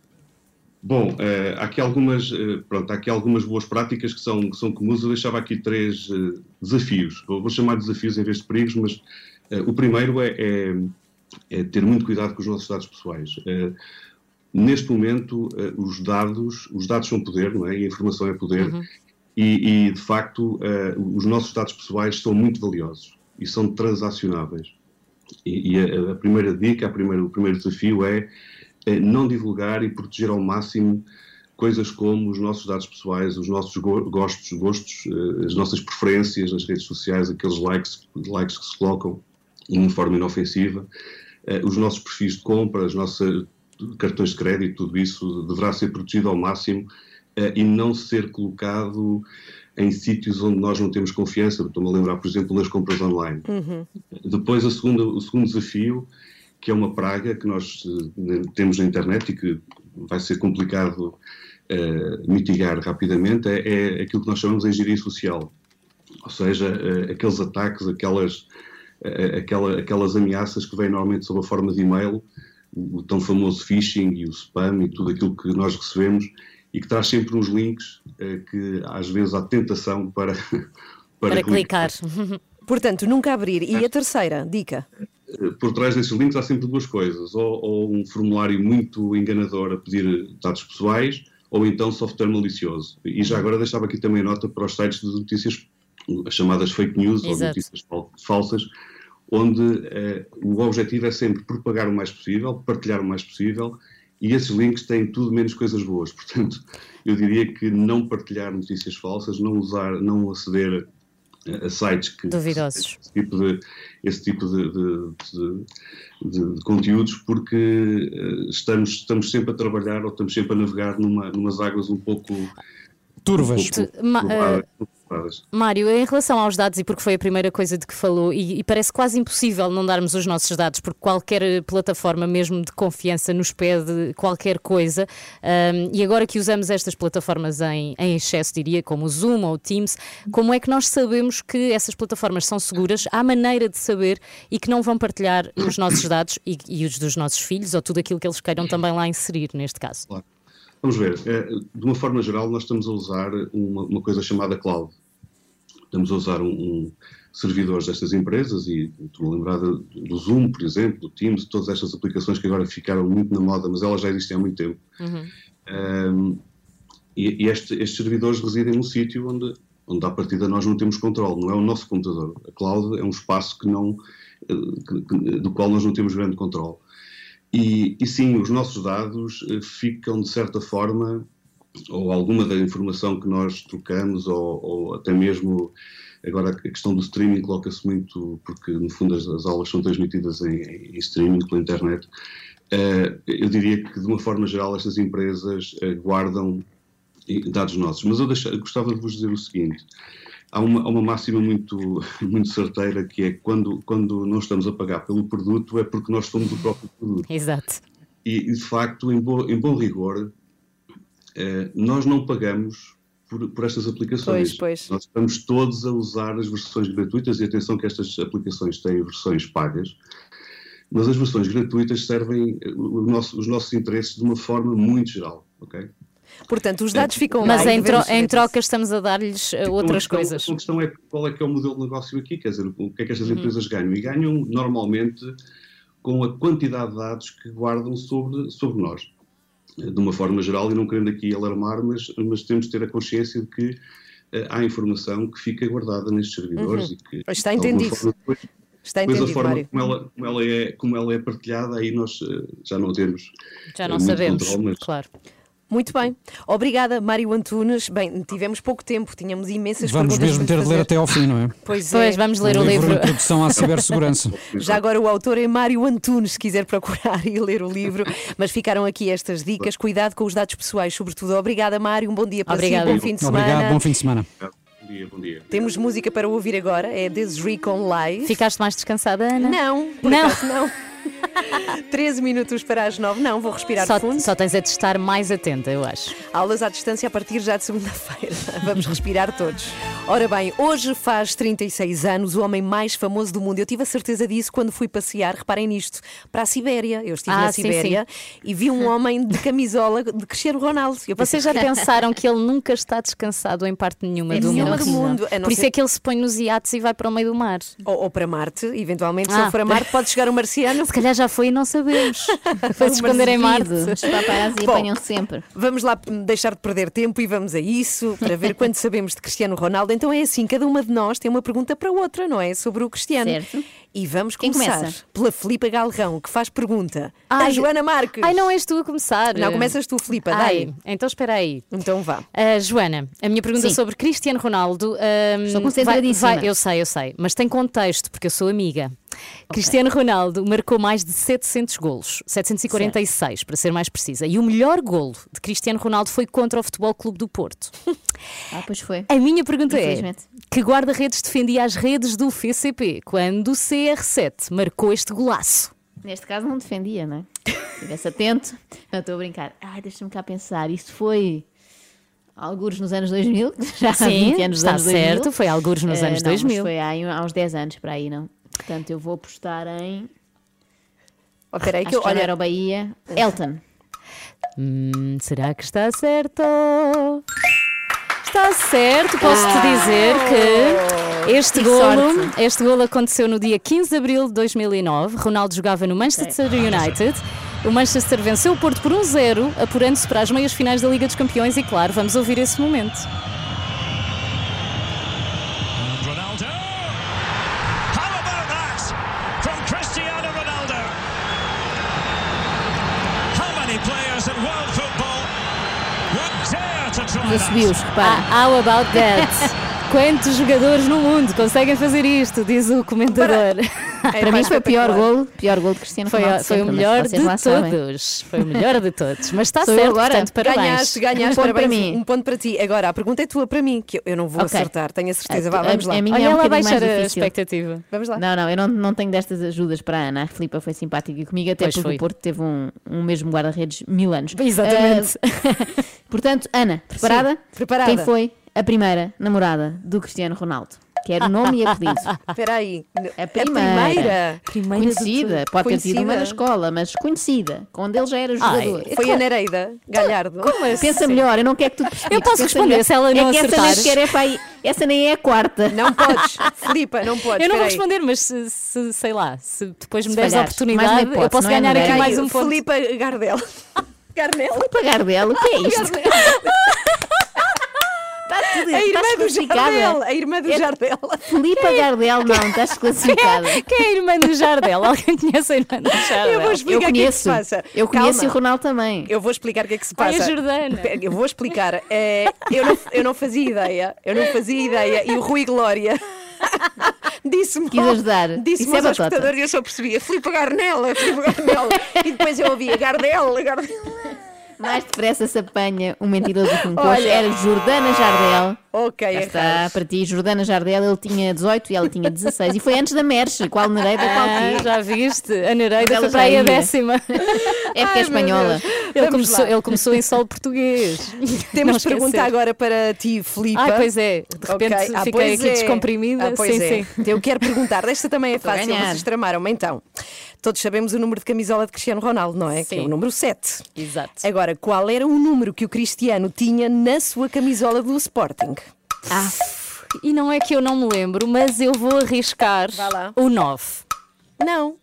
Bom, eh, há aqui algumas, eh, pronto, há aqui algumas boas práticas que são, que são comuns. Eu deixava aqui três eh, desafios. Vou, vou chamar de desafios em vez de perigos, mas eh, o primeiro é, é- é ter muito cuidado com os nossos dados pessoais. Eh, neste momento, eh, os dados, os dados são poder, não é? E a informação é poder. E, e, de facto, eh, os nossos dados pessoais são muito valiosos e são transacionáveis. E, e a, a primeira dica, a primeira, o primeiro desafio é, eh, não divulgar e proteger ao máximo coisas como os nossos dados pessoais, os nossos go- gostos, gostos eh, as nossas preferências nas redes sociais, aqueles likes, likes que se colocam de uma forma inofensiva, eh, os nossos perfis de compra, as nossas cartões de crédito, tudo isso deverá ser protegido ao máximo eh, e não ser colocado em sítios onde nós não temos confiança. Estou-me a lembrar, por exemplo, nas compras online. Depois, a segunda, o segundo desafio, que é uma praga que nós eh, temos na internet e que vai ser complicado eh, mitigar rapidamente, é, é aquilo que nós chamamos de engenharia social. Ou seja, eh, aqueles ataques, aquelas, eh, aquela- aquelas ameaças que vêm normalmente sob a forma de e-mail, o, o tão famoso phishing e o spam e tudo aquilo que nós recebemos e que traz sempre uns links que às vezes há tentação para, Para clicar. Portanto, nunca abrir. E a terceira dica? Eh, por trás desses links há sempre duas coisas, ou, ou um formulário muito enganador a pedir dados pessoais, ou então software malicioso. E já agora deixava aqui também nota para os sites de notícias, as chamadas fake news ou Exato. notícias fal- falsas, onde eh, o objetivo é sempre propagar o mais possível, partilhar o mais possível, e esses links têm tudo menos coisas boas. Portanto, eu diria que não partilhar notícias falsas, não usar, não aceder a, sites que Duvidosos. esse tipo de, esse tipo de, de- de- de conteúdos, porque eh, estamos, estamos sempre a trabalhar ou estamos sempre a navegar numa, numas águas um pouco Turvas. um eh. Mário, em relação aos dados, e porque foi a primeira coisa de que falou, e, e parece quase impossível não darmos os nossos dados, porque qualquer eh, plataforma, mesmo de confiança, nos pede qualquer coisa, ahm, e agora que usamos estas plataformas em, em excesso, diria, como o Zoom ou o Teams, como é que nós sabemos que essas plataformas são seguras? Há maneira de saber e que não vão partilhar os nossos dados e, e os dos nossos filhos, ou tudo aquilo que eles queiram também lá inserir, neste caso? Vamos ver, eh, de uma forma geral, nós estamos a usar uma, uma coisa chamada cloud. Estamos a usar um, um servidores destas empresas e estou a lembrar do Zoom, por exemplo, do Teams, todas estas aplicações que agora ficaram muito na moda, mas elas já existem há muito tempo. Um, e e este- estes servidores residem num sítio onde, onde, à partida, nós não temos controle, não é o nosso computador. A cloud é um espaço que não, eh, que- que- do qual nós não temos grande controle. E, e sim, os nossos dados eh, ficam, de certa forma, ou alguma da informação que nós trocamos, ou, ou até mesmo agora a questão do streaming coloca-se muito, porque no fundo as, as aulas são transmitidas em, em streaming pela internet. Eh, eu diria que, de uma forma geral, estas empresas eh, guardam dados nossos. Mas eu, eu gostava de vos dizer o seguinte: há uma, há uma máxima muito, muito certeira que é quando, quando não estamos a pagar pelo produto é porque nós somos o próprio produto. Exato. E, de facto, em, bo, em bom rigor, eh, nós não pagamos por, por estas aplicações. Pois, pois. Nós estamos todos a usar as versões gratuitas e atenção que estas aplicações têm versões pagas, mas as versões gratuitas servem eh, o nosso- os nossos interesses de uma forma muito geral, ok? Portanto, os dados ficam Mas lá. em, tro- em troca estamos a dar-lhes eh, outras Então, a questão, coisas. A questão é qual é que é o modelo de negócio aqui, quer dizer, o que é que estas Uhum. empresas ganham? E ganham normalmente com a quantidade de dados que guardam sobre, sobre nós. De uma forma geral, e não querendo aqui alarmar, mas, mas temos de ter a consciência de que eh, há informação que fica guardada nestes servidores Uhum. e que Está de alguma entendido. forma, depois- Está entendido, a forma como ela, como, ela é, como ela é partilhada, aí nós eh, já não temos Já eh, não muito sabemos, controle, mas- claro. Muito bem. Obrigada, Mário Antunes. Bem, tivemos pouco tempo, tínhamos imensas Vamos perguntas mesmo para ter de ler até ao fim, não é? Pois, Pois, é. vamos ler o livro livro. Introdução à Cibersegurança. Já agora o autor é Mário Antunes, se quiser procurar e ler o livro. Mas ficaram aqui estas dicas. Cuidado com os dados pessoais, sobretudo. Obrigada, Mário. Um bom dia para Obrigada. si. Bom fim de semana. Obrigado, bom fim de semana. Bom dia, bom dia. Temos música para ouvir agora. É Desiree com Live. Ficaste mais descansada, Ana? Não, por Não. acaso não. 13 minutos para as 9. Não, vou respirar Só, fundo. só tens é de estar mais atenta, eu acho. Aulas à distância a partir já de segunda-feira. Vamos respirar todos. Ora bem, hoje faz 36 anos o homem mais famoso do mundo. Eu tive a certeza disso quando fui passear, reparem nisto, para a Sibéria. Eu estive Ah, na sim, Sibéria e vi um homem de camisola de Cristiano Ronaldo. Eu Vocês já pensaram que ele nunca está descansado em parte nenhuma Em do nenhuma mundo? do mundo, Por isso ser- é que ele se põe nos iates e vai para o meio do mar. Ou, ou para Marte, eventualmente, se Ah. ele for a Marte, pode chegar um marciano. Calhar já foi e não sabemos. Foi se esconder em Marte. Os paparazzi Bom, apanham sempre. Vamos lá deixar de perder tempo e vamos a isso para ver quanto sabemos de Cristiano Ronaldo. Então é assim, cada uma de nós tem uma pergunta para outra, não é? Sobre o Cristiano. Certo. E vamos começar começa? pela Filipa Galrão, que faz pergunta. a Ai, Joana Marques. Ai, não és tu a começar. Não, começas tu, Filipa, Ai, então espera aí. Então vá. Uh, Joana, a minha pergunta Sim. sobre Cristiano Ronaldo. um, Estou concentradíssima. vai- vai- eu sei, eu sei, mas tem contexto, porque eu sou amiga. Cristiano Ronaldo marcou mais de 700 golos, 746 para ser mais precisa. E o melhor golo de Cristiano Ronaldo foi contra o Futebol Clube do Porto. Ah, pois foi. A minha pergunta é: que guarda-redes defendia as redes do FCP quando o CR7 marcou este golaço? Neste caso não defendia, não é? Estivesse atento. Não, estou a brincar. Ai, deixa-me cá pensar. Isso foi. Algures nos anos 2000, já há Sim, 20 anos está nos anos 2000. certo, foi algures nos Eh, anos não, mas 2000. foi há, há uns 10 anos para aí, não? Portanto, eu vou apostar em. Oh, peraí, Acho que eu, que olha, era o Bahia. Elton. Hum, será que está certo? Está certo, posso-te dizer que este Que golo, sorte. este golo aconteceu no dia 15 de abril de 2009. Ronaldo jogava no Manchester United. O Manchester venceu o Porto por 1-0, apurando-se para as meias finais da Liga dos Campeões e, claro, vamos ouvir esse momento. World football would dare to try Os that? assobios, repara. Ah, how about that? Quantos jogadores no mundo conseguem fazer isto? Diz o comentador. Para mim foi o pior gol, pior gol de Cristiano Foi, Ronaldo. foi o sempre, mas melhor de sabem. todos. Foi o melhor de todos. Mas está Sou certo, agora? portanto, parabéns. Ganhaste, ganhaste, Um ponto parabéns. para mim. Um ponto para ti. Agora, a pergunta é tua para mim, que eu, eu não vou Ok. acertar, tenho a certeza. A- Vá, a- vamos lá. a minha Olha é um ela a baixar a difícil. expectativa. Vamos lá. Não, não, eu não, não tenho destas ajudas para a Ana. A Filipa foi simpática comigo, até Pois porque foi. o Porto teve um, um mesmo guarda-redes mil anos. Exatamente. Ah, portanto, Ana, preparada? Sim, preparada. Quem foi a primeira namorada do Cristiano Ronaldo? Quero nome e apelido. Espera aí. A primeira? primeira. Conhecida. Pode ter sido uma na Conhecida? escola, mas conhecida. Quando ele já era Ai, jogador. foi a Nereida Galhardo. Como assim? Pensa melhor, eu não quero que tu. Eu posso responder se ela não é que essa nem acertar. sequer é para aí. Essa nem é a quarta. Não podes. Filipa, não podes. Eu não vou responder, mas se, se- sei lá, se depois me Se deres a oportunidade, uma eu hipótese, posso é, ganhar aqui André? mais um ponto. Filipa Gardel. Garnel. Filipa Gardel, o que é isto? Está tudo A irmã estás do. Jardel. A irmã do É- Jardel. Filipa Gardel, não, estás classificada. Quem é a irmã do Jardel? Alguém conhece a irmã do Jardel? Eu vou explicar o que é que se passa. Eu conheço Calma. o Ronaldo também. Eu vou explicar o que é que se Ai, passa. a Jordana. Eu vou explicar. É, eu, não, eu não fazia ideia. Eu não fazia ideia. E o Rui Glória disse-me Quis ajudar. Disse-me é aos batata. espectadores e eu só percebia Filipe Garnela, Filipe Garnela. e depois eu ouvia Gardel, Gardel. Mais depressa se apanha um mentiroso com um coxo. Olha. Era Jordana Jardel. Ok, Já está para ti, Jordana Jardel. Ele tinha 18 e ela tinha 16. E foi antes da Merche. Qual Nereida, qual Ah, quê? já viste? A Nereida foi para aí a décima. É porque é espanhola. Ele começou, ele começou em solo português. Temos Não de perguntar esquecer. agora para ti, Filipe. Ai, pois é. De repente Ok. Ah, fiquei aqui é. descomprimida. Ah, pois sim, é. sim. Eu quero perguntar, esta também é Estou fácil, vocês tramaram-me então. Todos sabemos o número de camisola de Cristiano Ronaldo, não é? Que é o Sim. número 7. Exato. Agora, qual era o número que o Cristiano tinha na sua camisola do Sporting? Ah, e não é que eu não me lembro, mas eu vou arriscar o 9. Não.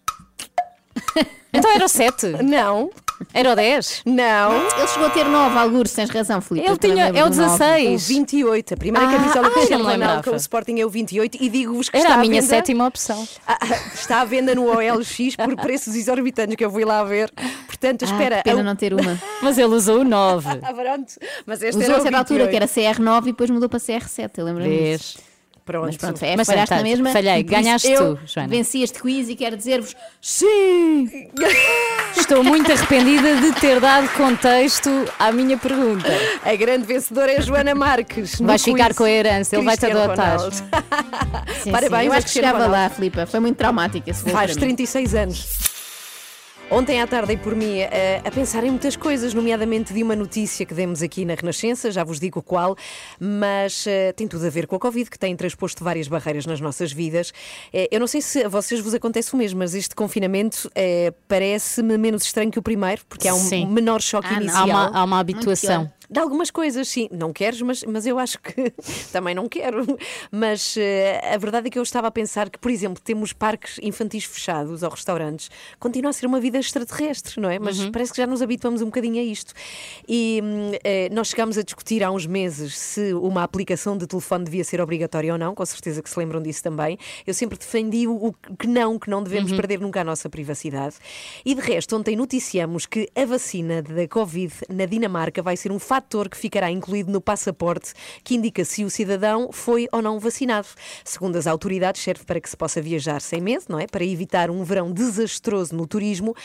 Então era o 7? Não. Era o 10? Não. Ele chegou a ter 9, algures, tens razão, Filipe. Ele Eu tinha- é o do nove. 16. O 28. A primeira Ah, camisola não me Ronaldo lembrava. com o Sporting é o 28 e digo-vos que Era está a minha venda, sétima opção. Ah, está à venda no OLX por preços exorbitantes que eu fui lá ver. Portanto, Ah, espera. que pena a- não ter uma. Mas ele usou o 9. Ah, pronto. Mas esta Usou era a o certa altura 28. que era CR9 e depois mudou para CR7. Eu lembro-me disso. Vês? Pronto. Mas pronto, é, Mas falhaste na mesma. falhei. Ganhaste eu tu, Joana. Venci este quiz e quero dizer-vos sim! Estou muito arrependida de ter dado contexto à minha pergunta. A grande vencedora é a Joana Marques. Vais ficar quiz com a herança, ele vai-te adotar. Sim, Parabéns, sim. Eu acho que chegava lá, Filipa. Foi muito voo Faz para mim. 36 anos. Ontem à tarde, dei por mim eh, a pensar em muitas coisas, nomeadamente de uma notícia que demos aqui na Renascença, já vos digo qual, mas eh, tem tudo a ver com a Covid, que tem transposto várias barreiras nas nossas vidas. Eh, eu não sei se a vocês vos acontece o mesmo, mas este confinamento parece-me menos estranho que o primeiro, porque há um Sim. menor choque Ah, inicial. Há uma, há uma Muito habituação. De algumas coisas, sim. Não queres, mas, mas eu acho que também não quero. Mas eh, a verdade é que eu estava a pensar que, por exemplo, temos parques infantis fechados ou restaurantes. Continua a ser uma vida extraterrestre, não é? Mas parece que já nos habituamos um bocadinho a isto. E eh, nós chegámos a discutir há uns meses se uma aplicação de telefone devia ser obrigatória ou não. Com certeza que se lembram disso também. Eu sempre defendi o, que não, que não devemos perder nunca a nossa privacidade. E de resto, ontem noticiamos que a vacina da Covid na Dinamarca vai ser um fator que ficará incluído no passaporte que indica se o cidadão foi ou não vacinado. Segundo as autoridades, serve para que se possa viajar sem medo, não é? Para evitar um verão desastroso no turismo.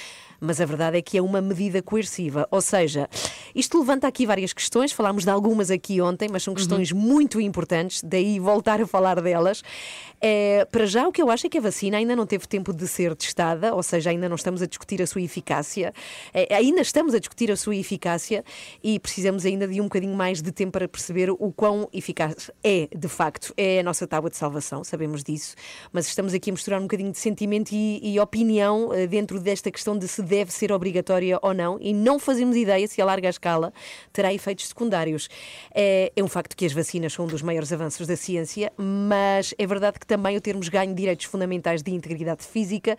Mas a verdade é que é uma medida coerciva. Ou seja, isto levanta aqui várias questões. Falámos de algumas aqui ontem, mas são questões muito importantes, daí voltar a falar delas. É, para já, o que eu acho é que a vacina ainda não teve tempo de ser testada, ou seja, ainda não estamos a discutir a sua eficácia. É, ainda estamos a discutir a sua eficácia e precisamos ainda de um bocadinho mais de tempo para perceber o quão eficaz é, de facto. É a nossa tábua de salvação, sabemos disso, mas estamos aqui a misturar um bocadinho de sentimento e, e opinião eh, dentro desta questão de se deve ser obrigatória ou não e não fazemos ideia se a larga escala terá efeitos secundários. É, é um facto que as vacinas são um dos maiores avanços da ciência, mas é verdade que também o termos ganho direitos fundamentais de integridade física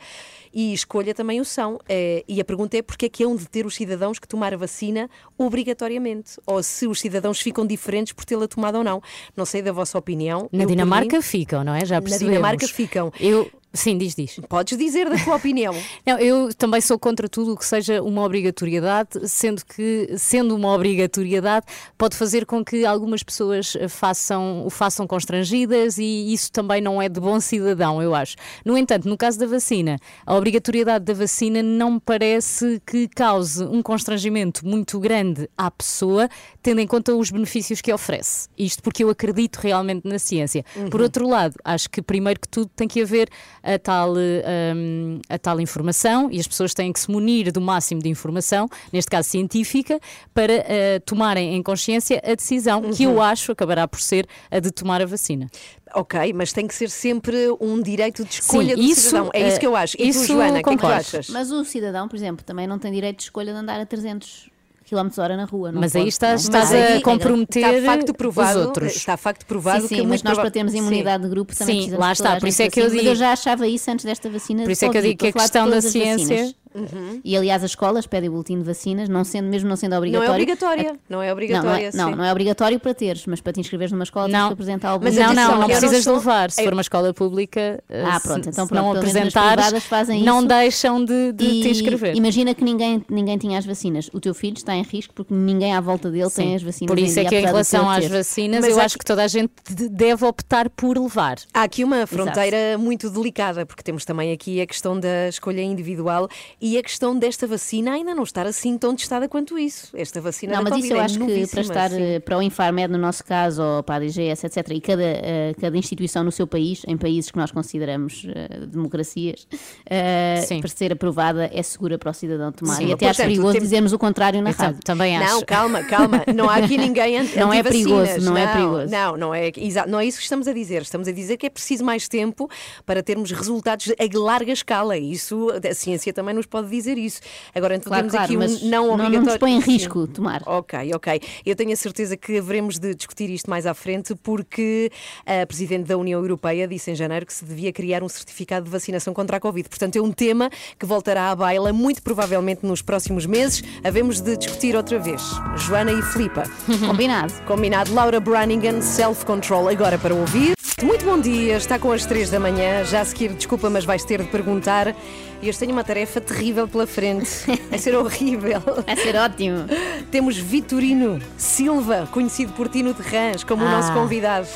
e escolha também o são. É, e a pergunta é porque é que hão de ter os cidadãos que tomar a vacina obrigatoriamente? Ou se os cidadãos ficam diferentes por tê-la tomado ou não? Não sei da vossa opinião. Na Dinamarca mim, ficam, não é? Já na percebemos. Dinamarca ficam. Eu, Sim, diz, diz. Podes dizer da tua opinião. Não, eu também sou contra tudo o que seja uma obrigatoriedade, sendo que, sendo uma obrigatoriedade, pode fazer com que algumas pessoas façam, o façam constrangidas e isso também não é de bom cidadão, eu acho. No entanto, no caso da vacina, a obrigatoriedade da vacina não me parece que cause um constrangimento muito grande à pessoa, tendo em conta os benefícios que oferece. Isto porque eu acredito realmente na ciência. Uhum. Por outro lado, acho que primeiro que tudo tem que haver a tal, hum, a tal informação e as pessoas têm que se munir do máximo de informação, neste caso científica, para eh, tomarem em consciência a decisão que eu Uhum. acho acabará por ser a de tomar a vacina. Ok, mas tem que ser sempre um direito de escolha Sim, do isso, cidadão. É isso que eu acho. E tu, isso Joana, o que é que tu achas? Mas o cidadão, por exemplo, também não tem direito de escolha de andar a 300 km hora na rua. não Mas aí pode, estás- não. estás Mas a aí- comprometer Está facto provado, os outros. Está facto provado sim, sim, que é mas nós para termos imunidade de grupo também Sim, precisamos lá está, por isso é que eu vacine, Mas eu digo- já achava isso antes desta vacina. Por isso é que eu digo que a questão da ciência- vacinas. Uhum. E aliás, as escolas pedem o boletim de vacinas, não sendo, mesmo não sendo Não obrigatório. é obrigatória. Não é Não, não é, obrigatória. não, sim. não é obrigatório para teres, mas para te inscreveres numa escola tens Não. que apresentar o Mas boletim. não, não, não Eu precisas sou- de levar. Se for uma escola pública, Ah, se- pronto, então se pronto, não apresentares, privadas fazem não isso. deixam de, de E te inscrever. Imagina que ninguém, ninguém tinha as vacinas. O teu filho está em risco porque ninguém à volta dele tem Sim. as vacinas. Por isso é dia, que em relação às vacinas, Mas eu acho que toda a gente de- deve optar por levar. Há aqui uma fronteira muito delicada, porque temos também aqui a questão da escolha individual e a questão desta vacina ainda não estar assim tão testada quanto isso. Esta vacina Não, da mas Covid isso eu é acho que para estar sim. eh, para o Infarmed, no nosso caso, ou para a DGS, etc., e cada, eh, cada instituição no seu país, em países que nós consideramos eh, democracias, eh, para ser aprovada é segura para o cidadão tomar. Sim, e até acho portanto, perigoso temos- dizermos o contrário na tam- rádio. também acho. Não, calma, calma. Não há aqui ninguém anti Não é perigoso, não é perigoso. Não, não é, não é isso que estamos a dizer. Estamos a dizer que é preciso mais tempo para termos resultados a larga escala. Isso, a ciência também nos pode dizer isso. Agora, então Claro, temos claro, aqui um não obrigatório. não nos põe em risco tomar. Ok, ok. Eu tenho a certeza que haveremos de discutir isto mais à frente, porque a Presidente da União Europeia disse em janeiro que se devia criar um certificado de vacinação contra a Covid. Portanto, é um tema que voltará à baila muito provavelmente nos próximos meses. Havemos de discutir outra vez. Joana e Filipa. Combinado. Combinado. Laura Brannigan, Self Control, agora para ouvir. Muito bom dia, está com as três da manhã. Já a seguir, desculpa, mas vais ter de perguntar. E hoje tenho uma tarefa terrível pela frente. Vai ser horrível. Vai ser ótimo. Temos Vitorino Silva, conhecido por Tino de Rãs, como o Ah. nosso convidado.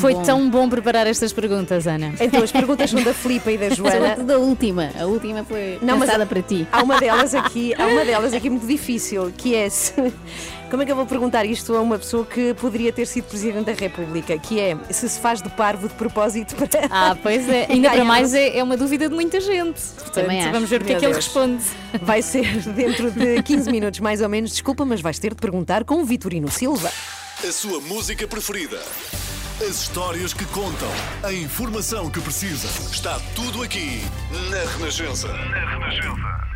Foi tão bom preparar estas perguntas, Ana. Então, as perguntas são da Filipa e da Joana. Sobretudo a última. A última foi Não, mas pensada há- para ti. Há uma delas aqui, há uma delas aqui muito difícil, que é se, como é que eu vou perguntar isto a uma pessoa que poderia ter sido Presidente da República, que é se se faz de parvo de propósito para Ah, pois é. Ainda para mais é, é uma dúvida de muita gente. Portanto, Também acho. vamos ver o que é que ele responde. Vai ser dentro de 15 minutos, mais ou menos. Desculpa, mas vais ter de perguntar com o Vitorino Silva. A sua música preferida. As histórias que contam. A informação que precisa. Está tudo aqui na Renascença. Na Renascença.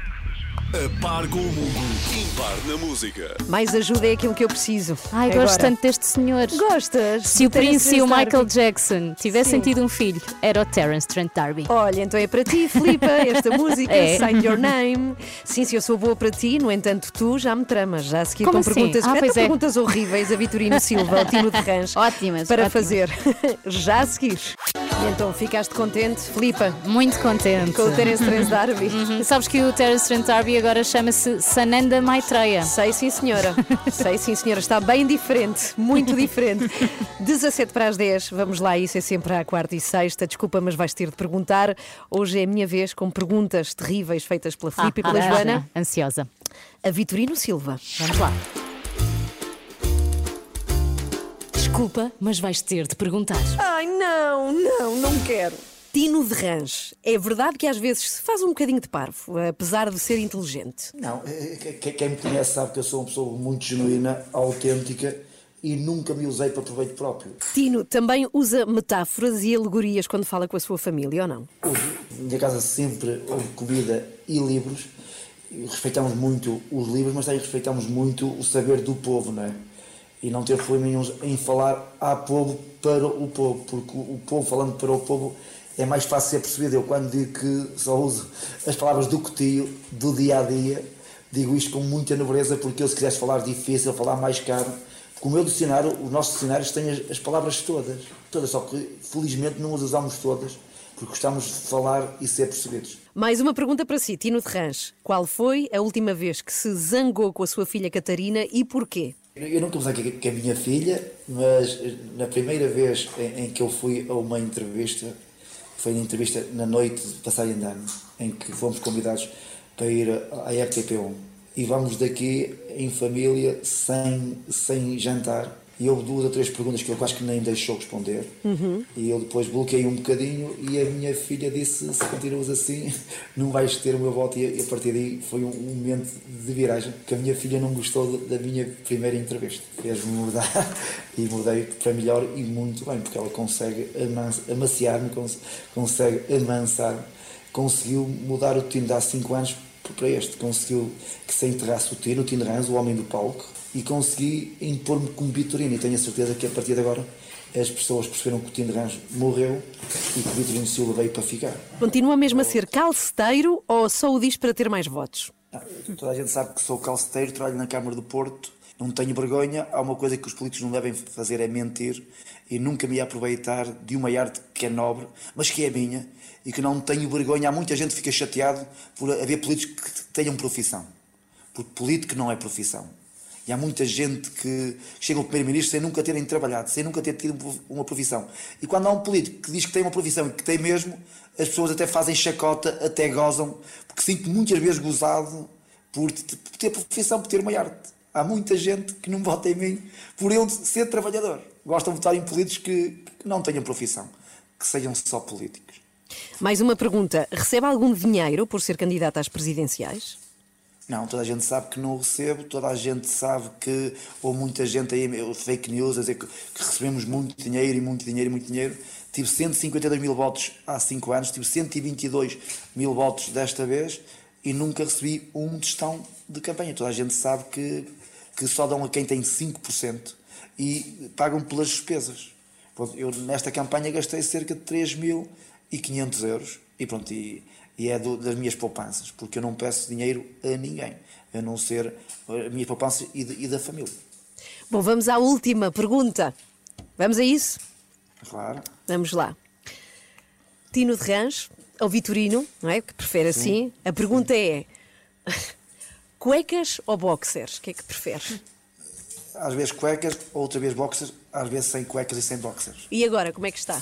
A par com o mundo. Impar na música. Mais ajuda é aquilo que eu preciso. Ai, Agora. gosto tanto deste senhor. Gostas? Se o Terence Prince e o Darby. Michael Jackson tivessem Sim. tido um filho, era o Terence Trent D'Arby. Olha, então é para ti, Filipa, esta música, É. Sign Your Name. Sim, se eu sou boa para ti, no entanto, tu já me tramas. Já a seguir Como com assim? perguntas, Ah, pois é. perguntas horríveis a Vitorino Silva, ao Tino de Rãs. Ótimas. Para ótimas. fazer. já a seguir. E então, ficaste contente, Filipa? Muito contente. Com o Terence Trent D'Arby. Uhum. Sabes que o Terence Trent D'Arby agora chama-se Sananda Maitreya. Sei sim, senhora. Sei sim, senhora. Está bem diferente. Muito diferente. 17 para as 10. Vamos lá, isso é sempre à quarta e sexta. Desculpa, mas vais ter de perguntar. Hoje é a minha vez com perguntas terríveis feitas pela Filipe e pela Ah, Joana. Ansiosa. A Vitorino Silva. Vamos lá. Desculpa, mas vais ter de perguntar. Ai, não, não, não quero. Tino de Rãs. É verdade que às vezes se faz um bocadinho de parvo, apesar de ser inteligente. Não, eh, que- quem me conhece sabe que eu sou uma pessoa muito genuína, autêntica e nunca me usei para proveito próprio. Tino também usa metáforas e alegorias quando fala com a sua família, ou não? Na minha casa sempre houve comida e livros. Respeitamos muito os livros, mas também respeitamos muito o saber do povo, não é? E não ter problema nenhum em falar a povo para o povo, porque o povo falando para o povo é mais fácil ser percebido. Eu quando digo que só uso as palavras do cotio, do dia a dia, digo isto com muita nobreza, porque eu se quisesse falar difícil, falar mais caro, Com o meu dicionário, os nossos dicionários têm as, as palavras todas, todas, só que felizmente não as usamos todas, porque gostamos de falar e ser percebidos. Mais uma pergunta para si, Tino de Rãs. Qual foi a última vez que se zangou com a sua filha Catarina e porquê? Eu nunca me zanguei com a minha filha, mas na primeira vez em, em que eu fui a uma entrevista, foi uma entrevista na noite de passagem de ano, em que fomos convidados para ir à RTP1. E vamos daqui em família, sem, sem jantar. E houve duas ou três perguntas que eu quase que nem deixou responder. Uhum. E eu depois bloqueei um bocadinho e a minha filha disse, se continuas assim, não vais ter o meu voto. E a partir daí foi um, um momento de viragem, que a minha filha não gostou da minha primeira entrevista. Fez-me mudar e mudei para melhor e muito bem, porque ela consegue amaciar-me, cons consegue amansar-me. Conseguiu mudar o time de há 5 anos para este. Conseguiu que se enterrasse o Tino, o Tino Rans, o homem do palco, e consegui impor-me como Vitorino. E tenho a certeza que a partir de agora as pessoas perceberam que o Tino Rans morreu e que o Vitorino Silva veio para ficar. Continua mesmo a ser calceteiro ou só o diz para ter mais votos? Ah, toda a gente sabe que sou calceteiro, trabalho na Câmara do Porto, não tenho vergonha. Há uma coisa que os políticos não devem fazer é mentir e nunca me aproveitar de uma arte que é nobre, mas que é minha e que não tenho vergonha. Há muita gente que fica chateado por haver políticos que tenham profissão, porque político não é profissão. E há muita gente que chega ao primeiro-ministro sem nunca terem trabalhado, sem nunca ter tido uma profissão. E quando há um político que diz que tem uma profissão e que tem mesmo, as pessoas até fazem chacota, até gozam, porque sinto muitas vezes gozado por ter profissão, por ter uma arte. Há muita gente que não vota em mim por eu ser trabalhador. Gostam de votar em políticos que, não tenham profissão, que sejam só políticos. Mais uma pergunta. Recebe algum dinheiro por ser candidato às presidenciais? Não, toda a gente sabe que não recebo, toda a gente sabe que, ou muita gente aí, fake news, a dizer que, que recebemos muito dinheiro e muito dinheiro e muito dinheiro. Tive 152 mil votos há 5 anos, tive 122 mil votos desta vez e nunca recebi um tostão de campanha. Toda a gente sabe que, que só dão a quem tem 5% e pagam pelas despesas. Eu nesta campanha gastei cerca de 3.500 euros e pronto, e, e é do, das minhas poupanças, porque eu não peço dinheiro a ninguém, a não ser a minha poupança e, de, e da família. Bom, vamos à última pergunta. Vamos a isso? Claro. Vamos lá. Tino de Rãs, ou Vitorino, não é? Que prefere Sim. assim. A pergunta é: cuecas ou boxers? O que é que prefere? Às vezes cuecas, outra vez boxers, às vezes sem cuecas e sem boxers. E agora, como é que está?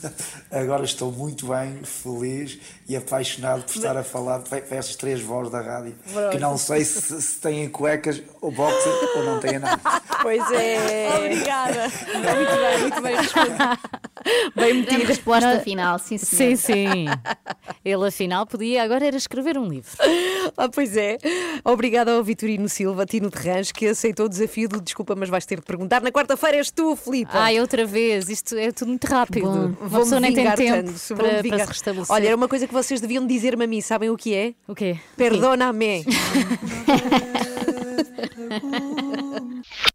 Agora estou muito bem, feliz e apaixonado por estar a falar para estas três vozes da rádio. Pronto. Que não sei se, se têm cuecas ou boxers ou não têm nada. Pois é. Obrigada. Muito bem, muito bem respondido. Bem metido. resposta final, sim, Sim, senhora. sim. Ele afinal podia agora era escrever um livro. Ah, pois é. Obrigada ao Vitorino Silva, Tino de Rãs, que aceitou o desafio do Desculpa, mas vais ter de perguntar. Na quarta-feira és tu, Filipe. Ai, outra vez, isto é tudo muito rápido. Uma Vou-me pessoa nem tem tempo tanto, para, para se restabelecer. Olha, era uma coisa que vocês deviam dizer-me a mim, sabem o que é? O quê? Perdona-me.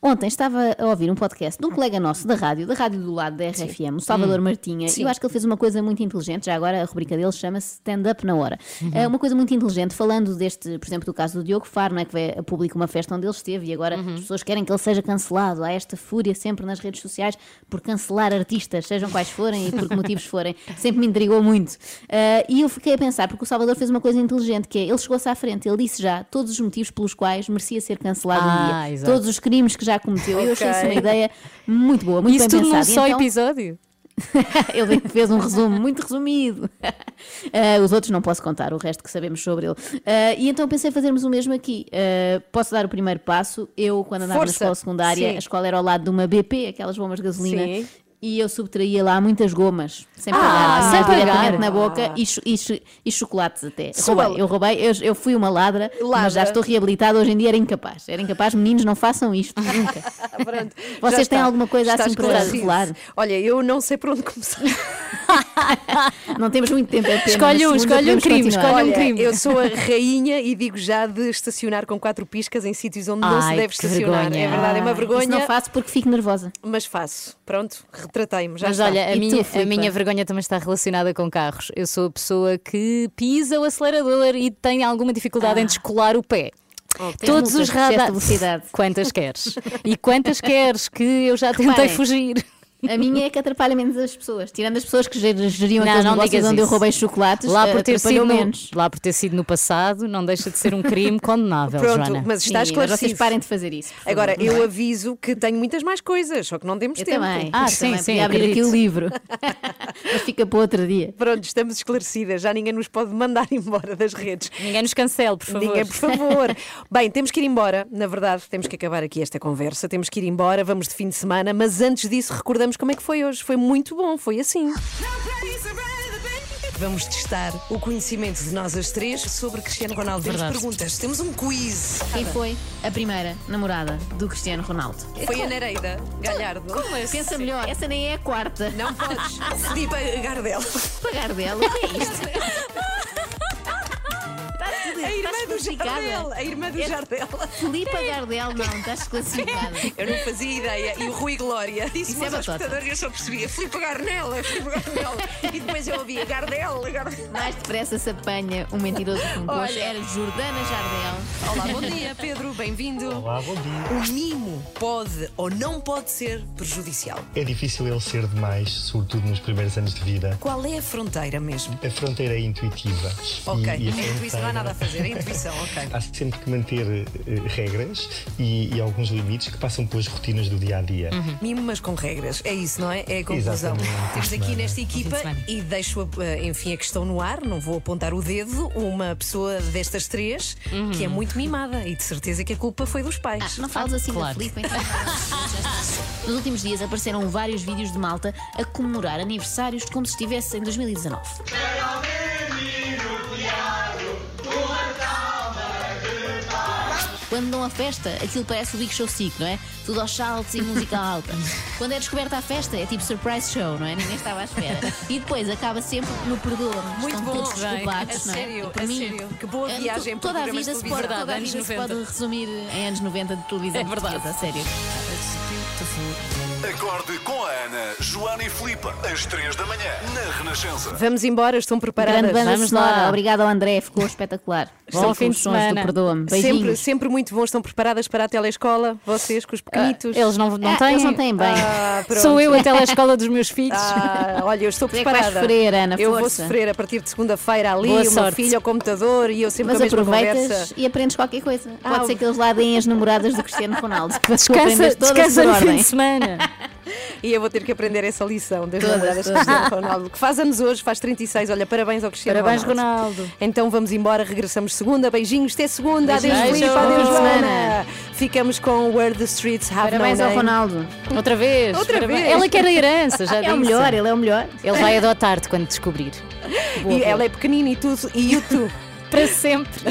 Ontem estava a ouvir um podcast de um colega nosso da rádio, da rádio do lado da RFM, o Salvador Hum. Martinha, Sim. e eu acho que ele fez uma coisa muito inteligente, já agora a rubrica dele chama-se Stand Up na Hora. Uhum. É uma coisa muito inteligente, falando deste, por exemplo, do caso do Diogo Faro, não é, que veio a público uma festa onde ele esteve e agora Uhum. as pessoas querem que ele seja cancelado. Há esta fúria sempre nas redes sociais por cancelar artistas, sejam quais forem e por que motivos forem. Sempre me intrigou muito. Ah, e eu fiquei a pensar, porque o Salvador fez uma coisa inteligente, que é, ele chegou-se à frente, ele disse já todos os motivos pelos quais merecia ser cancelado um Ah, dia. exato. Todos os crimes que já cometeu. Eu achei isso uma ideia muito boa, muito Isso bem tudo num pensada. E só então- episódio? ele fez um resumo muito resumido. Ah, os outros não posso contar, o resto que sabemos sobre ele. Ah, e então pensei fazermos o mesmo aqui. Ah, posso dar o primeiro passo? Eu, quando andava Força. na escola secundária, Sim. a escola era ao lado de uma BP, aquelas bombas de gasolina. Sim. E eu subtraía lá muitas gomas, sem Ah, pagar, sem mas diretamente pagar. na boca Ah. e, e e chocolates até. Roubei, eu roubei, eu, eu fui uma ladra, Ladra. mas já estou reabilitada. Hoje em dia era incapaz. Era incapaz, meninos, não façam isto, nunca. Pronto, Vocês têm está. alguma coisa Está assim para revelar? Olha, eu não sei por onde começar. Não temos muito tempo. É Escolhe um, escolhe um crime, continuar. escolhe um Olha, crime. eu sou a rainha e digo já de estacionar com quatro piscas em sítios onde não se Ai, deve estacionar. vergonha. É verdade, é uma Ah, vergonha. Isso não faço porque fico nervosa. Mas faço. Pronto, retratei-me. Mas está. olha, a E tu, minha, a minha vergonha também está relacionada com carros. Eu sou a pessoa que pisa o acelerador e tem alguma dificuldade em descolar o pé. Todos multas os radares. Quantas queres? E quantas queres que eu já tentei Reparem, fugir? A minha é que atrapalha menos as pessoas. Tirando as pessoas que ger- geriam Não, aqueles não negócios onde eu isso. roubei chocolates, Lá por, ter sido no, menos. lá por ter sido no passado, não deixa de ser um crime condenável, Pronto, Joana. mas está Sim, mas esclarecido. vocês parem de fazer isso. por favor. Agora, Não eu é? aviso que tenho muitas mais coisas, só que não temos Eu tempo. também. Ah, eu sim, também sim, podia abrir aqui o livro. Mas fica para outro dia. Pronto, estamos esclarecidas. Já ninguém nos pode mandar embora das redes. Ninguém nos cancele, por favor. Ninguém, por favor. Bem, temos que ir embora. Na verdade, temos que acabar aqui esta conversa. Temos que ir embora. Vamos de fim de semana. Mas antes disso, recordamos como é que foi hoje. Foi muito bom. Foi assim. Vamos testar o conhecimento de nós as três sobre Cristiano Ronaldo. Temos Verdade. perguntas. Temos um quiz. Quem foi a primeira namorada do Cristiano Ronaldo? Foi a Nereida Galhardo. Como assim? Pensa melhor, essa nem é a quarta. Não podes. Para Gardel. Pagar dela? O que é isto? A irmã do? Jardel. A irmã do É- Jardel. Filipa Gardel, não, estás classificada. Eu não fazia ideia. E o Rui Glória disse Isso é aos batota. espectadores e eu só percebia Filipe Garnela, Filipe Garnela. E depois eu ouvia Gardel, Gardel. Mais depressa se apanha um mentiroso com gosto. Olha. Era Jordana Jardel. Olá, bom dia, Pedro, bem-vindo. Olá, bom dia. O mimo pode ou não pode ser prejudicial? É difícil ele ser demais, sobretudo nos primeiros anos de vida. Qual é a fronteira mesmo? A fronteira é intuitiva. Ok, E- e a a intuição há nada a fazer, é intuição, ok. Há sempre que manter eh, regras e, e alguns limites que passam pelas rotinas do dia a dia. Mimo, mas com regras. É isso, não é? É a conclusão. Exatamente. Temos aqui Semana. nesta equipa, e deixo, eh, enfim, a questão no ar, não vou apontar o dedo, uma pessoa destas três que é muito mimada e de certeza que a culpa foi dos pais. Ah, não fales assim claro. da Filipe, então. Nos últimos dias apareceram vários vídeos de malta a comemorar aniversários como se estivesse em 2019. Quando dão a festa, aquilo parece o Big Show 5, não é? Tudo aos saltos e música alta. Quando é descoberta a festa, é tipo surprise show, não é? Ninguém estava à espera. E depois acaba sempre no perdoa-me. Muito Estão bom, todos bem. desculpados, não é? sério, para a mim, sério. Que boa é, viagem para toda a vida se pode, toda a vida se 90. pode resumir em anos 90 de televisão É verdade. a sério. Acorde com a Ana, Joana e Filipe, às 3 da manhã, na Renascença. Vamos embora, estão preparadas? Grande banda Vamos sonora. lá. Obrigada ao André, ficou espetacular. Bom fim de semana. Sempre, sempre muito bons, estão preparadas para a telescola, vocês com os pequenitos. Eles não, não Ah, têm. eles não têm bem. Ah. Sou eu a telescola dos meus filhos. Ah, olha, eu estou é que vais preparada. sofrer, Ana, eu vou sofrer a partir de segunda-feira ali, Boa o meu sorte. filho ao computador e eu sempre Mas aproveitas conversa. e aprendes qualquer coisa. Ah, Pode ser que eles lá deem as namoradas do Cristiano Ronaldo. Descansa, descansa no fim de semana. E eu vou ter que aprender essa lição das namoradas de. Cristiano Ronaldo, que faz anos hoje, faz 36. Olha, parabéns ao Cristiano Parabéns, Ronaldo. Ronaldo. Então vamos embora, regressamos segunda. Beijinhos, até segunda. Adeus. Filipe, Bom adeus, Joana. Ficamos com Where the Streets Have Parabéns no ao. Ronaldo. Outra vez. Outra Parabéns. vez. Ela quer a herança, já É disse. o melhor, ele é o melhor. Ele vai adotar-te quando descobrir. E ela é pequenina e tudo, e YouTube. Para sempre.